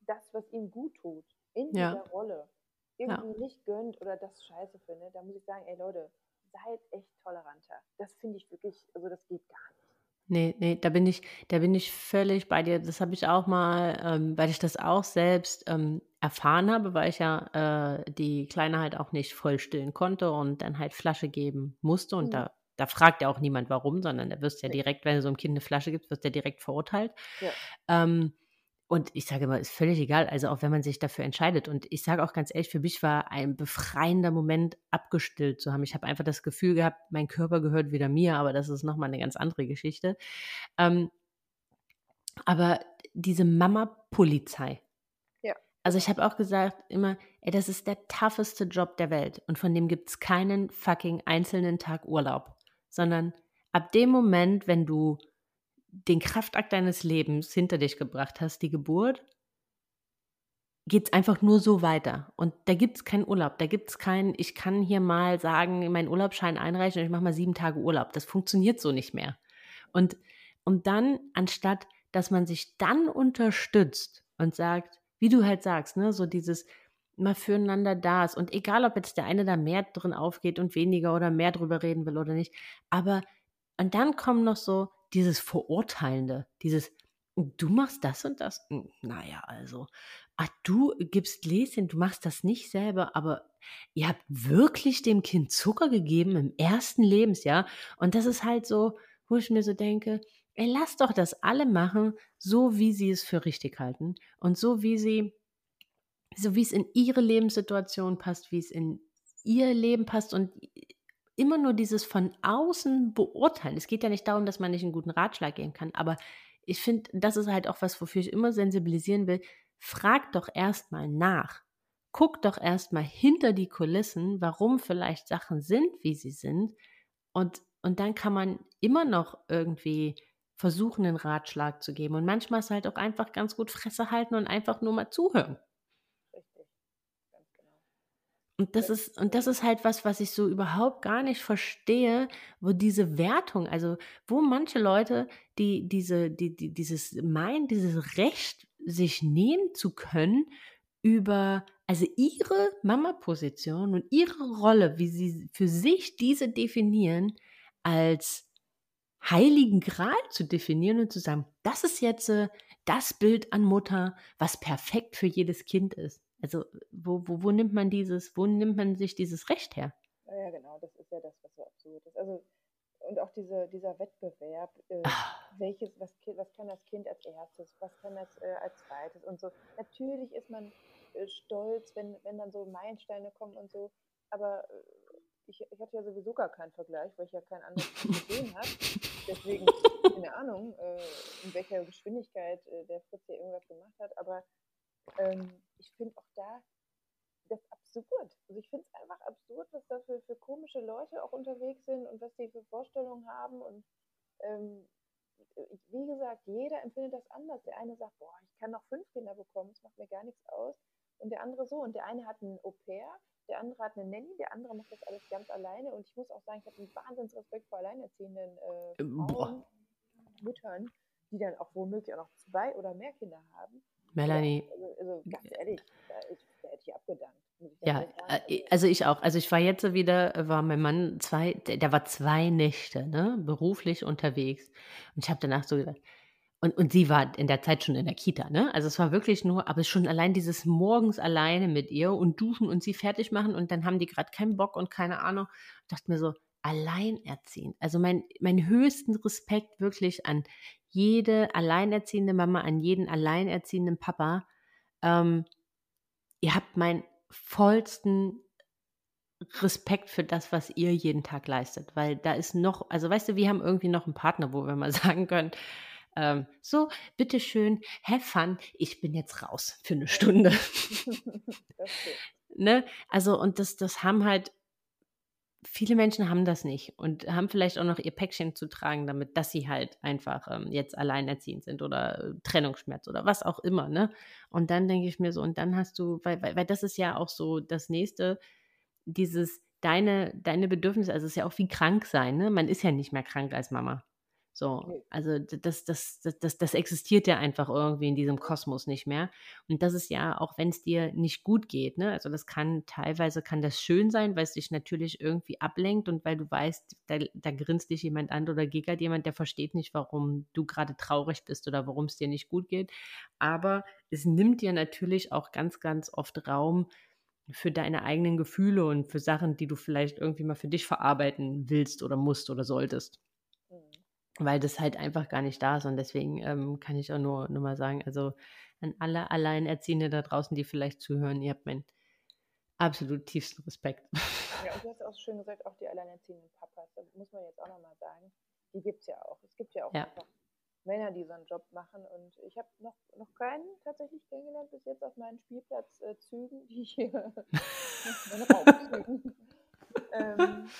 das, was ihm gut tut, in ja. dieser Rolle irgendwie ja. nicht gönnt oder das scheiße findet, da muss ich sagen, ey Leute, seid echt toleranter. Das finde ich wirklich, also das geht gar nicht. Nee, nee, da bin ich, da bin ich völlig bei dir. Das habe ich auch mal, ähm, weil ich das auch selbst ähm, erfahren habe, weil ich ja äh, die Kleine halt auch nicht voll stillen konnte und dann halt Flasche geben musste. Und mhm. da da fragt ja auch niemand warum, sondern da wirst ja direkt, wenn du so einem Kind eine Flasche gibst, wirst du ja direkt verurteilt. Ja. Ähm, und ich sage immer, ist völlig egal, also auch wenn man sich dafür entscheidet. Und ich sage auch ganz ehrlich, für mich war ein befreiender Moment, abgestillt zu haben. Ich habe einfach das Gefühl gehabt, mein Körper gehört wieder mir, aber das ist nochmal eine ganz andere Geschichte. Ähm, aber diese Mama-Polizei, also ich habe auch gesagt immer, ey, das ist der tougheste Job der Welt und von dem gibt es keinen fucking einzelnen Tag Urlaub sondern ab dem Moment, wenn du den Kraftakt deines Lebens hinter dich gebracht hast, die Geburt, geht es einfach nur so weiter. Und da gibt es keinen Urlaub, da gibt es keinen, ich kann hier mal sagen, meinen Urlaubsschein einreichen und ich mache mal sieben Tage Urlaub. Das funktioniert so nicht mehr. Und, und dann, anstatt, dass man sich dann unterstützt und sagt, wie du halt sagst, ne, so dieses, mal füreinander da ist. Und egal, ob jetzt der eine da mehr drin aufgeht und weniger oder mehr drüber reden will oder nicht. Aber, und dann kommt noch so dieses Verurteilende, dieses, du machst das und das. Naja, also, ach, du gibst Gläschen, du machst das nicht selber, aber ihr habt wirklich dem Kind Zucker gegeben im ersten Lebensjahr. Und das ist halt so, wo ich mir so denke, ey, lass doch das alle machen, so wie sie es für richtig halten und so wie sie, so wie es in ihre Lebenssituation passt, wie es in ihr Leben passt und immer nur dieses von außen beurteilen. Es geht ja nicht darum, dass man nicht einen guten Ratschlag geben kann, aber ich finde, das ist halt auch was, wofür ich immer sensibilisieren will. Frag doch erstmal nach. Guck doch erstmal hinter die Kulissen, warum vielleicht Sachen sind, wie sie sind. Und, und dann kann man immer noch irgendwie versuchen, einen Ratschlag zu geben. Und manchmal ist halt auch einfach ganz gut Fresse halten und einfach nur mal zuhören. Und das ist, und das ist halt was, was ich so überhaupt gar nicht verstehe, wo diese Wertung, also wo manche Leute, die diese, die, die, dieses meinen, dieses Recht sich nehmen zu können, über also ihre Mama-Position und ihre Rolle, wie sie für sich diese definieren, als heiligen Gral zu definieren und zu sagen, das ist jetzt äh, das Bild an Mutter, was perfekt für jedes Kind ist. Also wo, wo, wo nimmt man dieses, wo nimmt man sich dieses Recht her? Ja, genau, das ist ja das, was so absurd ist. Also und auch diese, dieser Wettbewerb, äh, ah. welches, was, was kann das Kind als erstes, was kann das äh, als zweites und so. Natürlich ist man äh, stolz, wenn, wenn dann so Meilensteine kommen und so, aber äh, ich, ich hatte ja sowieso gar keinen Vergleich, weil ich ja kein anderes gesehen <laughs> habe. Deswegen, keine Ahnung, äh, in welcher Geschwindigkeit äh, der Fritz hier irgendwas gemacht hat. Aber ähm, ich finde auch da das absurd. Also ich finde es einfach absurd, was da für, für komische Leute auch unterwegs sind und was die für Vorstellungen haben. Und ähm, wie gesagt, jeder empfindet das anders. Der eine sagt, boah, ich kann noch fünf Kinder bekommen, das macht mir gar nichts aus. Und der andere so. Und der eine hat ein Au-pair, der andere hat eine Nanny, der andere macht das alles ganz alleine. Und ich muss auch sagen, ich habe einen Wahnsinnsrespekt vor alleinerziehenden äh, Frauen, Müttern, die dann auch womöglich auch noch zwei oder mehr Kinder haben. Melanie. Also, also ganz ehrlich, da, ist, da hätte ich abgedankt. Ja, äh, also ich auch. Also ich war jetzt wieder, war mein Mann zwei, der, der war zwei Nächte, ne, beruflich unterwegs. Und ich habe danach so gedacht, und, und sie war in der Zeit schon in der Kita, ne? Also es war wirklich nur, aber schon allein dieses morgens alleine mit ihr und duschen und sie fertig machen und dann haben die gerade keinen Bock und keine Ahnung. Ich dachte mir so, alleinerziehend. Also mein, mein höchsten Respekt wirklich an jede alleinerziehende Mama, an jeden alleinerziehenden Papa. Ähm, ihr habt meinen vollsten Respekt für das, was ihr jeden Tag leistet, weil da ist noch, also weißt du, wir haben irgendwie noch einen Partner, wo wir mal <laughs> sagen können, ähm, so, bitteschön, have fun, ich bin jetzt raus für eine Stunde. <laughs> <laughs> ne? Also, und das, das haben halt, viele Menschen haben das nicht und haben vielleicht auch noch ihr Päckchen zu tragen, damit, dass sie halt einfach ähm, jetzt alleinerziehend sind oder äh, Trennungsschmerz oder was auch immer, ne? Und dann denke ich mir so, und dann hast du, weil, weil, weil das ist ja auch so das nächste, dieses, deine, deine Bedürfnisse, also es ist ja auch wie krank sein, ne? Man ist ja nicht mehr krank als Mama. So, also das, das, das, das, das existiert ja einfach irgendwie in diesem Kosmos nicht mehr. Und das ist ja, auch wenn es dir nicht gut geht, ne? Also das kann, teilweise kann das schön sein, weil es dich natürlich irgendwie ablenkt und weil du weißt, da, da grinst dich jemand an oder gickert jemand, der versteht nicht, warum du gerade traurig bist oder warum es dir nicht gut geht. Aber es nimmt dir natürlich auch ganz, ganz oft Raum, für deine eigenen Gefühle und für Sachen, die du vielleicht irgendwie mal für dich verarbeiten willst oder musst oder solltest weil das halt einfach gar nicht da ist. Und deswegen ähm, kann ich auch nur, nur mal sagen, also an alle Alleinerziehende da draußen, die vielleicht zuhören, ihr habt meinen absolut tiefsten Respekt. Ja, <laughs> und du hast auch schön gesagt, auch die alleinerziehenden Papas, das muss man jetzt auch nochmal sagen, die gibt es ja auch. Es gibt ja auch ja. einfach Männer, die so einen Job machen. Und ich habe noch, noch keinen tatsächlich kennengelernt bis jetzt auf meinen Spielplatzzügen, äh, die ich hier, <laughs> <laughs> meine Raumzügen. ähm,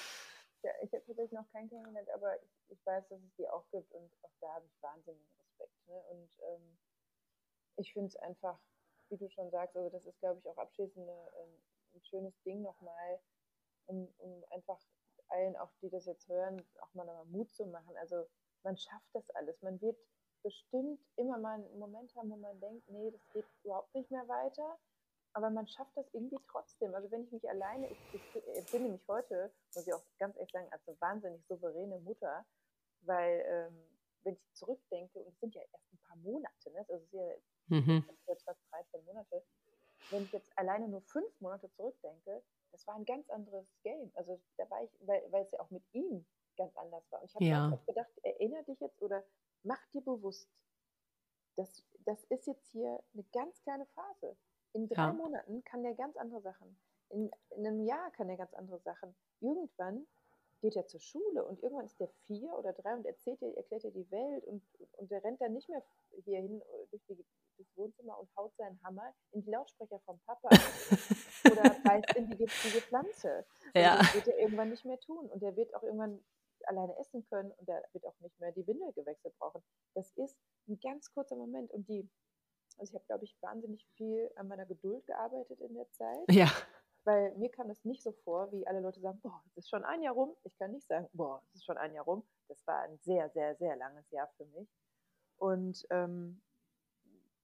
ich habe tatsächlich noch keinen kennengelernt, aber ich, ich, weiß, dass es die auch gibt und auch da habe ich wahnsinnigen Respekt. Ne? Und ähm, ich finde es einfach, wie du schon sagst, also das ist, glaube ich, auch abschließend ähm, ein schönes Ding nochmal, um, um einfach allen, auch die das jetzt hören, auch mal nochmal Mut zu machen. Also man schafft das alles. Man wird bestimmt immer mal einen Moment haben, wo man denkt, nee, das geht überhaupt nicht mehr weiter. Aber man schafft das irgendwie trotzdem. Also wenn ich mich alleine, ich, ich empfinde mich heute, muss ich auch ganz ehrlich sagen, als eine wahnsinnig souveräne Mutter, weil ähm, wenn ich zurückdenke, und es sind ja erst ein paar Monate, ne? also es ist ja mhm. <laughs> jetzt fast 13 Monate, wenn ich jetzt alleine nur fünf Monate zurückdenke, das war ein ganz anderes Game. Also da war ich, weil, weil es ja auch mit ihm ganz anders war. Und ich habe ja. gedacht, erinnere dich jetzt oder mach dir bewusst, das, das ist jetzt hier eine ganz kleine Phase. In drei ja. Monaten kann der ganz andere Sachen. In, in, einem Jahr kann er ganz andere Sachen. Irgendwann geht er zur Schule und irgendwann ist der vier oder drei und erzählt dir, erklärt dir die Welt und, und der rennt dann nicht mehr hierhin äh, durch die, das Wohnzimmer und haut seinen Hammer in die Lautsprecher vom Papa <laughs> oder beißt in die giftige Pflanze. Ja. Das wird er irgendwann nicht mehr tun und er wird auch irgendwann alleine essen können und er wird auch nicht mehr die Windel gewechselt brauchen. Das ist ein ganz kurzer Moment und die also ich habe, glaube ich, wahnsinnig viel an meiner Geduld gearbeitet in der Zeit. Ja. Weil mir kam das nicht so vor, wie alle Leute sagen, boah, es ist schon ein Jahr rum. Ich kann nicht sagen, boah, es ist schon ein Jahr rum. Das war ein sehr, sehr, sehr langes Jahr für mich. Und ähm,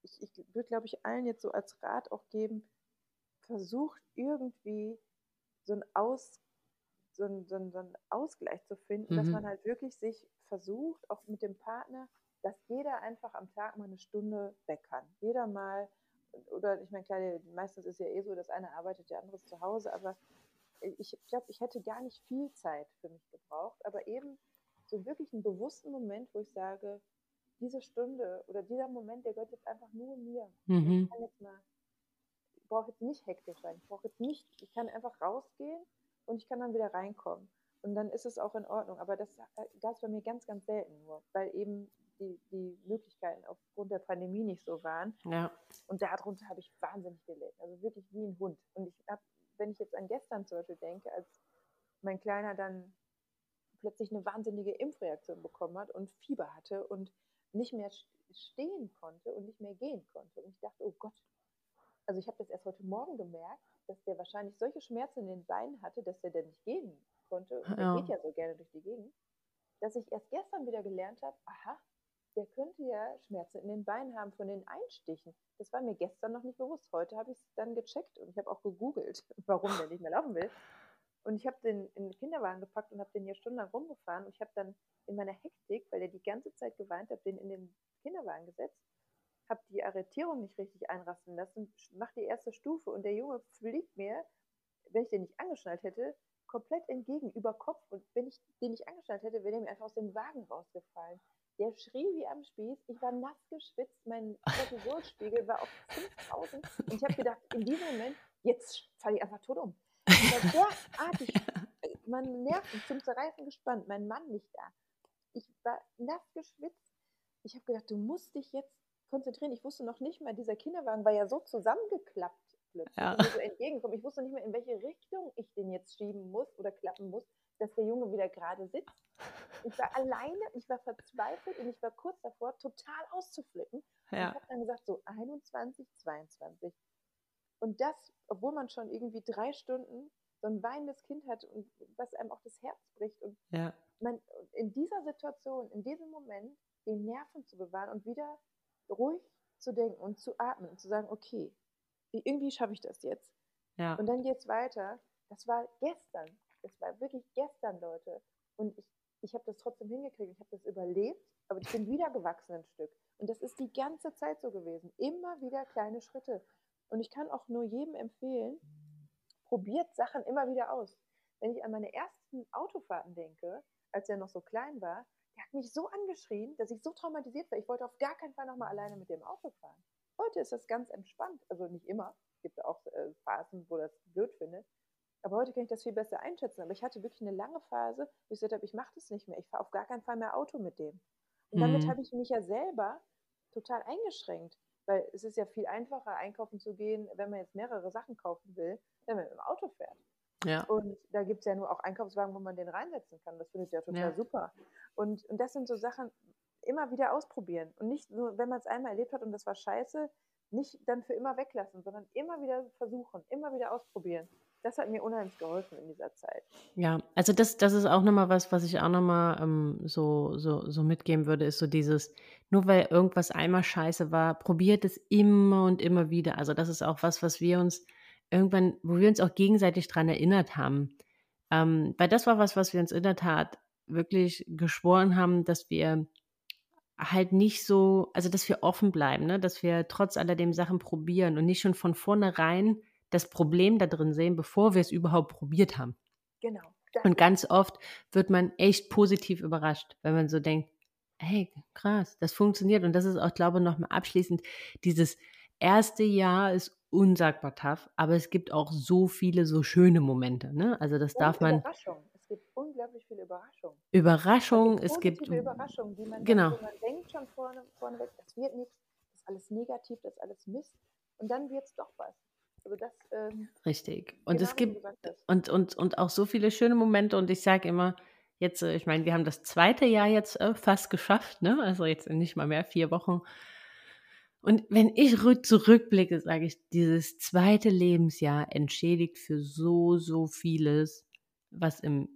ich, ich würde, glaube ich, allen jetzt so als Rat auch geben, versucht irgendwie so einen, Aus, so einen, so einen, so einen Ausgleich zu finden, mhm. dass man halt wirklich sich versucht, auch mit dem Partner dass jeder einfach am Tag mal eine Stunde weg kann. Jeder mal, oder ich meine, klar, meistens ist ja eh so, dass einer arbeitet, der andere ist zu Hause, aber ich glaube, ich hätte gar nicht viel Zeit für mich gebraucht, aber eben so wirklich einen bewussten Moment, wo ich sage, diese Stunde oder dieser Moment, der gehört jetzt einfach nur mir. Mhm. Ich kann jetzt mal, ich brauche jetzt nicht hektisch sein, ich brauche jetzt nicht, ich kann einfach rausgehen und ich kann dann wieder reinkommen. Und dann ist es auch in Ordnung. Aber das gab es bei mir ganz, ganz selten nur, weil eben die, die Möglichkeiten aufgrund der Pandemie nicht so waren. Ja. Und darunter habe ich wahnsinnig gelitten. Also wirklich wie ein Hund. Und ich habe, wenn ich jetzt an gestern zum Beispiel denke, als mein Kleiner dann plötzlich eine wahnsinnige Impfreaktion bekommen hat und Fieber hatte und nicht mehr stehen konnte und nicht mehr gehen konnte. Und ich dachte, oh Gott, also ich habe das erst heute Morgen gemerkt, dass der wahrscheinlich solche Schmerzen in den Beinen hatte, dass er dann nicht gehen konnte. Und ja. er geht ja so gerne durch die Gegend, dass ich erst gestern wieder gelernt habe, aha, der könnte ja Schmerzen in den Beinen haben von den Einstichen. Das war mir gestern noch nicht bewusst. Heute habe ich es dann gecheckt und ich habe auch gegoogelt, <laughs> warum der nicht mehr laufen will. Und ich habe den in den Kinderwagen gepackt und habe den hier stundenlang rumgefahren. Und ich habe dann in meiner Hektik, weil er die ganze Zeit geweint hat, den in den Kinderwagen gesetzt, habe die Arretierung nicht richtig einrasten lassen, mach die erste Stufe und der Junge fliegt mir, wenn ich den nicht angeschnallt hätte, komplett entgegen, über Kopf. Und wenn ich den nicht angeschnallt hätte, wäre der mir einfach aus dem Wagen rausgefallen. Der schrie wie am Spieß. Ich war nass geschwitzt. Mein Cortisolspiegel war auf 5000. Und ich habe gedacht, in diesem Moment, jetzt falle ich einfach tot um. Ich war derartig, <laughs> meine Nerven zum Zerreißen gespannt. Mein Mann nicht da. Ich war nass geschwitzt. Ich habe gedacht, du musst dich jetzt konzentrieren. Ich wusste noch nicht mal, dieser Kinderwagen war ja so zusammengeklappt plötzlich ja. so entgegenkommen. Ich wusste nicht mehr, in welche Richtung ich den jetzt schieben muss oder klappen muss, dass der Junge wieder gerade sitzt. Ich war alleine, ich war verzweifelt und ich war kurz davor, total auszuflippen. Ja. Und ich habe dann gesagt, so 21, 22. Und das, obwohl man schon irgendwie drei Stunden so ein weinendes Kind hat und was einem auch das Herz bricht. Und ja. man in dieser Situation, in diesem Moment, den Nerven zu bewahren und wieder ruhig zu denken und zu atmen und zu sagen, okay, irgendwie schaffe ich das jetzt. Ja. Und dann geht es weiter. Das war gestern. Das war wirklich gestern, Leute. Und ich, ich habe das trotzdem hingekriegt. Ich habe das überlebt, aber ich bin wieder gewachsen ein Stück. Und das ist die ganze Zeit so gewesen. Immer wieder kleine Schritte. Und ich kann auch nur jedem empfehlen, probiert Sachen immer wieder aus. Wenn ich an meine ersten Autofahrten denke, als er noch so klein war, der hat mich so angeschrien, dass ich so traumatisiert war. Ich wollte auf gar keinen Fall nochmal alleine mit dem Auto fahren. Heute ist das ganz entspannt. Also nicht immer. Es gibt auch äh, Phasen, wo das blöd findet. Aber heute kann ich das viel besser einschätzen. Aber ich hatte wirklich eine lange Phase, wo ich gesagt habe, ich mache das nicht mehr. Ich fahre auf gar keinen Fall mehr Auto mit dem. Und damit mhm. habe ich mich ja selber total eingeschränkt. Weil es ist ja viel einfacher, einkaufen zu gehen, wenn man jetzt mehrere Sachen kaufen will, wenn man mit dem Auto fährt. Ja. Und da gibt es ja nur auch Einkaufswagen, wo man den reinsetzen kann. Das finde ich ja total ja. super. Und, und das sind so Sachen, immer wieder ausprobieren und nicht nur, wenn man es einmal erlebt hat und das war scheiße, nicht dann für immer weglassen, sondern immer wieder versuchen, immer wieder ausprobieren. Das hat mir unheimlich geholfen in dieser Zeit. Ja, also das, das ist auch nochmal was, was ich auch nochmal ähm, so, so, so mitgeben würde, ist so dieses, nur weil irgendwas einmal scheiße war, probiert es immer und immer wieder. Also das ist auch was, was wir uns irgendwann, wo wir uns auch gegenseitig dran erinnert haben. Ähm, weil das war was, was wir uns in der Tat wirklich geschworen haben, dass wir halt nicht so, also dass wir offen bleiben, ne? dass wir trotz alledem Sachen probieren und nicht schon von vornherein das Problem da drin sehen, bevor wir es überhaupt probiert haben. Genau. Und ganz oft wird man echt positiv überrascht, wenn man so denkt, hey, krass, das funktioniert. Und das ist auch, glaube ich, nochmal abschließend, dieses erste Jahr ist unsagbar tough, aber es gibt auch so viele so schöne Momente. Ne? Also das Und darf man. Überraschung. Es gibt unglaublich viele Überraschungen. Überraschungen, es gibt. Es gibt Überraschungen, die man, genau. Dann, man denkt schon vorne, vorneweg, das wird nichts, das ist alles negativ, das ist alles Mist. Und dann wird es doch was. Also das, ähm, Richtig. Und genau es gibt und, und, und auch so viele schöne Momente und ich sage immer, jetzt, äh, ich meine, wir haben das zweite Jahr jetzt äh, fast geschafft, ne? Also jetzt nicht mal mehr vier Wochen. Und wenn ich zurückblicke, sage ich, dieses zweite Lebensjahr entschädigt für so, so vieles, was im,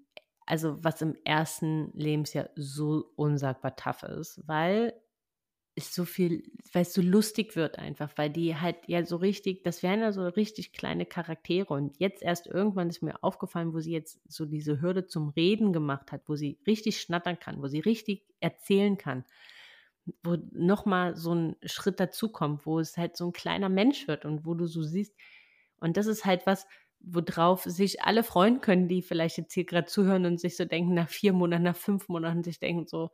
also was im ersten Lebensjahr so unsagbar tough ist, weil ist so viel, weil es so lustig wird einfach, weil die halt ja so richtig, das wären ja so richtig kleine Charaktere. Und jetzt erst irgendwann ist mir aufgefallen, wo sie jetzt so diese Hürde zum Reden gemacht hat, wo sie richtig schnattern kann, wo sie richtig erzählen kann, wo nochmal so ein Schritt dazukommt, wo es halt so ein kleiner Mensch wird und wo du so siehst, und das ist halt was, worauf sich alle freuen können, die vielleicht jetzt hier gerade zuhören und sich so denken, nach vier Monaten, nach fünf Monaten sich denken so,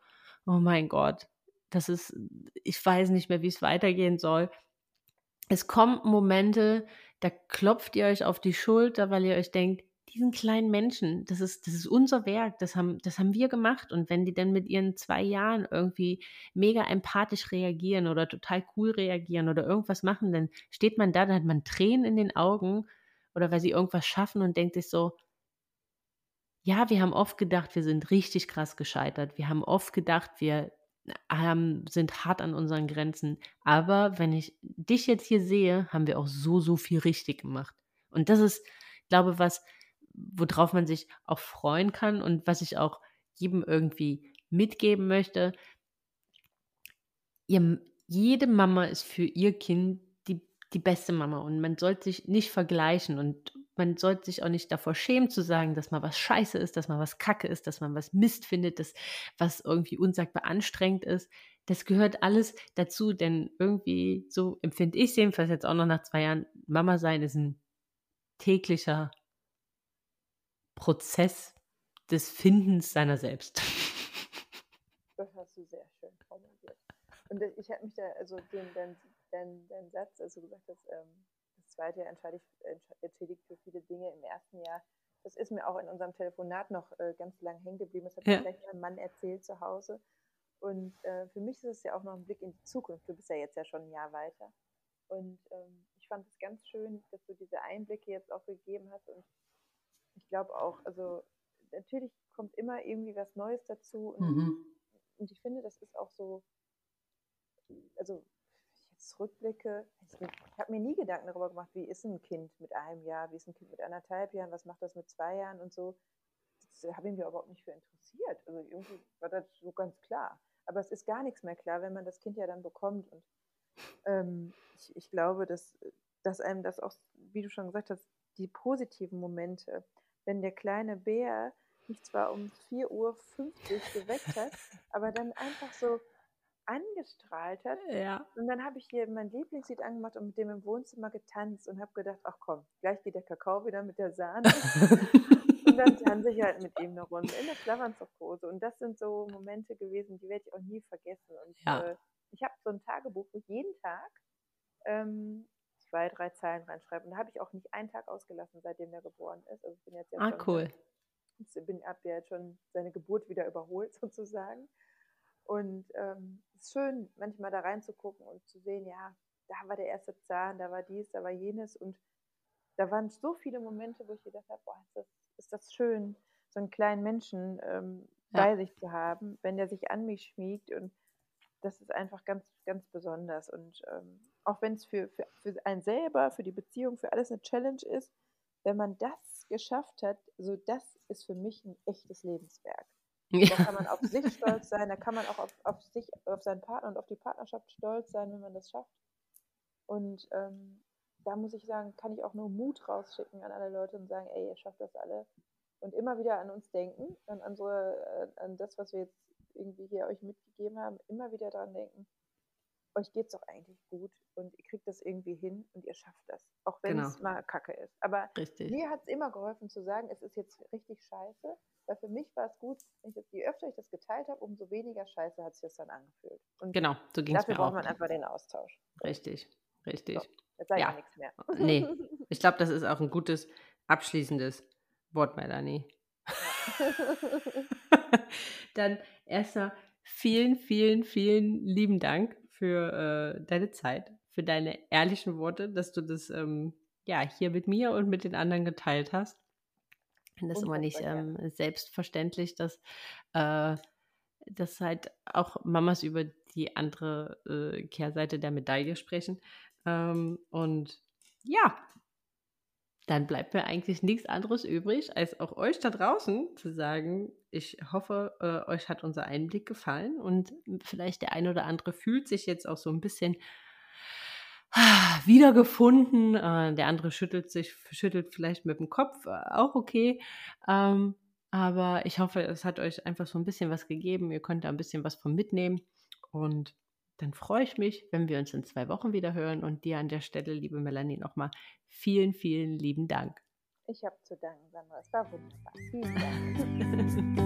oh mein Gott, das ist, ich weiß nicht mehr, wie es weitergehen soll. Es kommen Momente, da klopft ihr euch auf die Schulter, weil ihr euch denkt, diesen kleinen Menschen, das ist, das ist unser Werk, das haben, das haben wir gemacht. Und wenn die dann mit ihren zwei Jahren irgendwie mega empathisch reagieren oder total cool reagieren oder irgendwas machen, dann steht man da, dann hat man Tränen in den Augen oder weil sie irgendwas schaffen und denkt sich so, ja, wir haben oft gedacht, wir sind richtig krass gescheitert. Wir haben oft gedacht, wir ähm, sind hart an unseren Grenzen. Aber wenn ich dich jetzt hier sehe, haben wir auch so, so viel richtig gemacht. Und das ist, glaube was, worauf man sich auch freuen kann und was ich auch jedem irgendwie mitgeben möchte. Ihr, jede Mama ist für ihr Kind die, die beste Mama und man sollte sich nicht vergleichen und man sollte sich auch nicht davor schämen zu sagen, dass man was scheiße ist, dass man was kacke ist, dass man was Mist findet, dass was irgendwie unsagbar anstrengend ist. Das gehört alles dazu, denn irgendwie, so empfinde ich es jedenfalls jetzt auch noch nach zwei Jahren, Mama sein ist ein täglicher Prozess des Findens seiner selbst. <laughs> Das hast du sehr schön formuliert. Und ich habe mich da, also den, den, den, den Satz, also gesagt hast, ähm, zweite Jahr entschädigt für viele Dinge im ersten Jahr. Das ist mir auch in unserem Telefonat noch äh, ganz lang hängen geblieben. Das hat ja. mir gleich mein Mann erzählt zu Hause. Und äh, für mich ist es ja auch noch ein Blick in die Zukunft. Du bist ja jetzt ja schon ein Jahr weiter. Und ähm, ich fand es ganz schön, dass du diese Einblicke jetzt auch gegeben hast. Und ich glaube auch, also natürlich kommt immer irgendwie was Neues dazu. Und, mhm. und ich finde, das ist auch so, also zurückblicke, ich habe mir nie Gedanken darüber gemacht, wie ist ein Kind mit einem Jahr, wie ist ein Kind mit anderthalb Jahren, was macht das mit zwei Jahren und so. Das habe ich mir überhaupt nicht für interessiert. Also irgendwie war das so ganz klar. Aber es ist gar nichts mehr klar, wenn man das Kind ja dann bekommt. Und ähm, ich, ich, glaube, dass, dass einem das auch, wie du schon gesagt hast, die positiven Momente, wenn der kleine Bär mich zwar um 4.50 Uhr geweckt hat, aber dann einfach so angestrahlt hat. Ja. Und dann habe ich hier mein Lieblingslied angemacht und mit dem im Wohnzimmer getanzt und habe gedacht, ach komm, gleich geht der Kakao wieder mit der Sahne. <laughs> und dann tanze ich halt mit ihm eine Runde in der Schlafanzughose. Und das sind so Momente gewesen, die werde ich auch nie vergessen. Und ja. äh, ich habe so ein Tagebuch, wo ich jeden Tag ähm, zwei, drei Zeilen reinschreibe. Und da habe ich auch nicht einen Tag ausgelassen, seitdem er geboren ist. Also ich bin jetzt ja ah, schon, cool. Ich bin ab ja jetzt schon seine Geburt wieder überholt <laughs> sozusagen. Und ähm, es ist schön, manchmal da reinzugucken und zu sehen, ja, da war der erste Zahn, da war dies, da war jenes. Und da waren so viele Momente, wo ich gedacht habe, boah, ist das, ist das schön, so einen kleinen Menschen ähm, ja. bei sich zu haben, wenn der sich an mich schmiegt. Und das ist einfach ganz, ganz besonders. Und ähm, auch wenn es für, für, für einen selber, für die Beziehung, für alles eine Challenge ist, wenn man das geschafft hat, so das ist für mich ein echtes Lebenswerk. Ja. Da kann man auf sich stolz sein, da kann man auch auf, auf sich, auf seinen Partner und auf die Partnerschaft stolz sein, wenn man das schafft. Und ähm, da muss ich sagen, kann ich auch nur Mut rausschicken an alle Leute und sagen, ey, ihr schafft das alle. Und immer wieder an uns denken, an, unsere, äh, an das, was wir jetzt irgendwie hier euch mitgegeben haben, immer wieder daran denken, euch geht es doch eigentlich gut und ihr kriegt das irgendwie hin und ihr schafft das. Auch wenn es genau. mal kacke ist. Aber richtig. mir hat es immer geholfen zu sagen, es ist jetzt richtig scheiße, weil für mich war es gut, das, je öfter ich das geteilt habe, umso weniger scheiße hat sich das dann angefühlt. Und genau, so ging es mir. Dafür braucht man einfach den Austausch. Richtig, richtig. So, jetzt sage ich ja. nichts mehr. nee, <laughs> ich glaube, das ist auch ein gutes abschließendes Wort, Melanie. <laughs> dann erstmal vielen, vielen, vielen lieben Dank für äh, deine Zeit, für deine ehrlichen Worte, dass du das ähm, ja hier mit mir und mit den anderen geteilt hast. Das ist immer nicht ähm, selbstverständlich, dass, äh, dass halt auch Mamas über die andere äh, Kehrseite der Medaille sprechen. Ähm, und ja, dann bleibt mir eigentlich nichts anderes übrig, als auch euch da draußen zu sagen, ich hoffe, äh, euch hat unser Einblick gefallen und vielleicht der eine oder andere fühlt sich jetzt auch so ein bisschen wiedergefunden. Äh, der andere schüttelt sich, schüttelt vielleicht mit dem Kopf, äh, auch okay. Ähm, aber ich hoffe, es hat euch einfach so ein bisschen was gegeben. Ihr könnt da ein bisschen was von mitnehmen. Und dann freue ich mich, wenn wir uns in zwei Wochen wieder hören. Und dir an der Stelle, liebe Melanie, nochmal vielen, vielen lieben Dank. Ich habe zu danken, Sandra. Es war wunderbar. Vielen Dank. <laughs>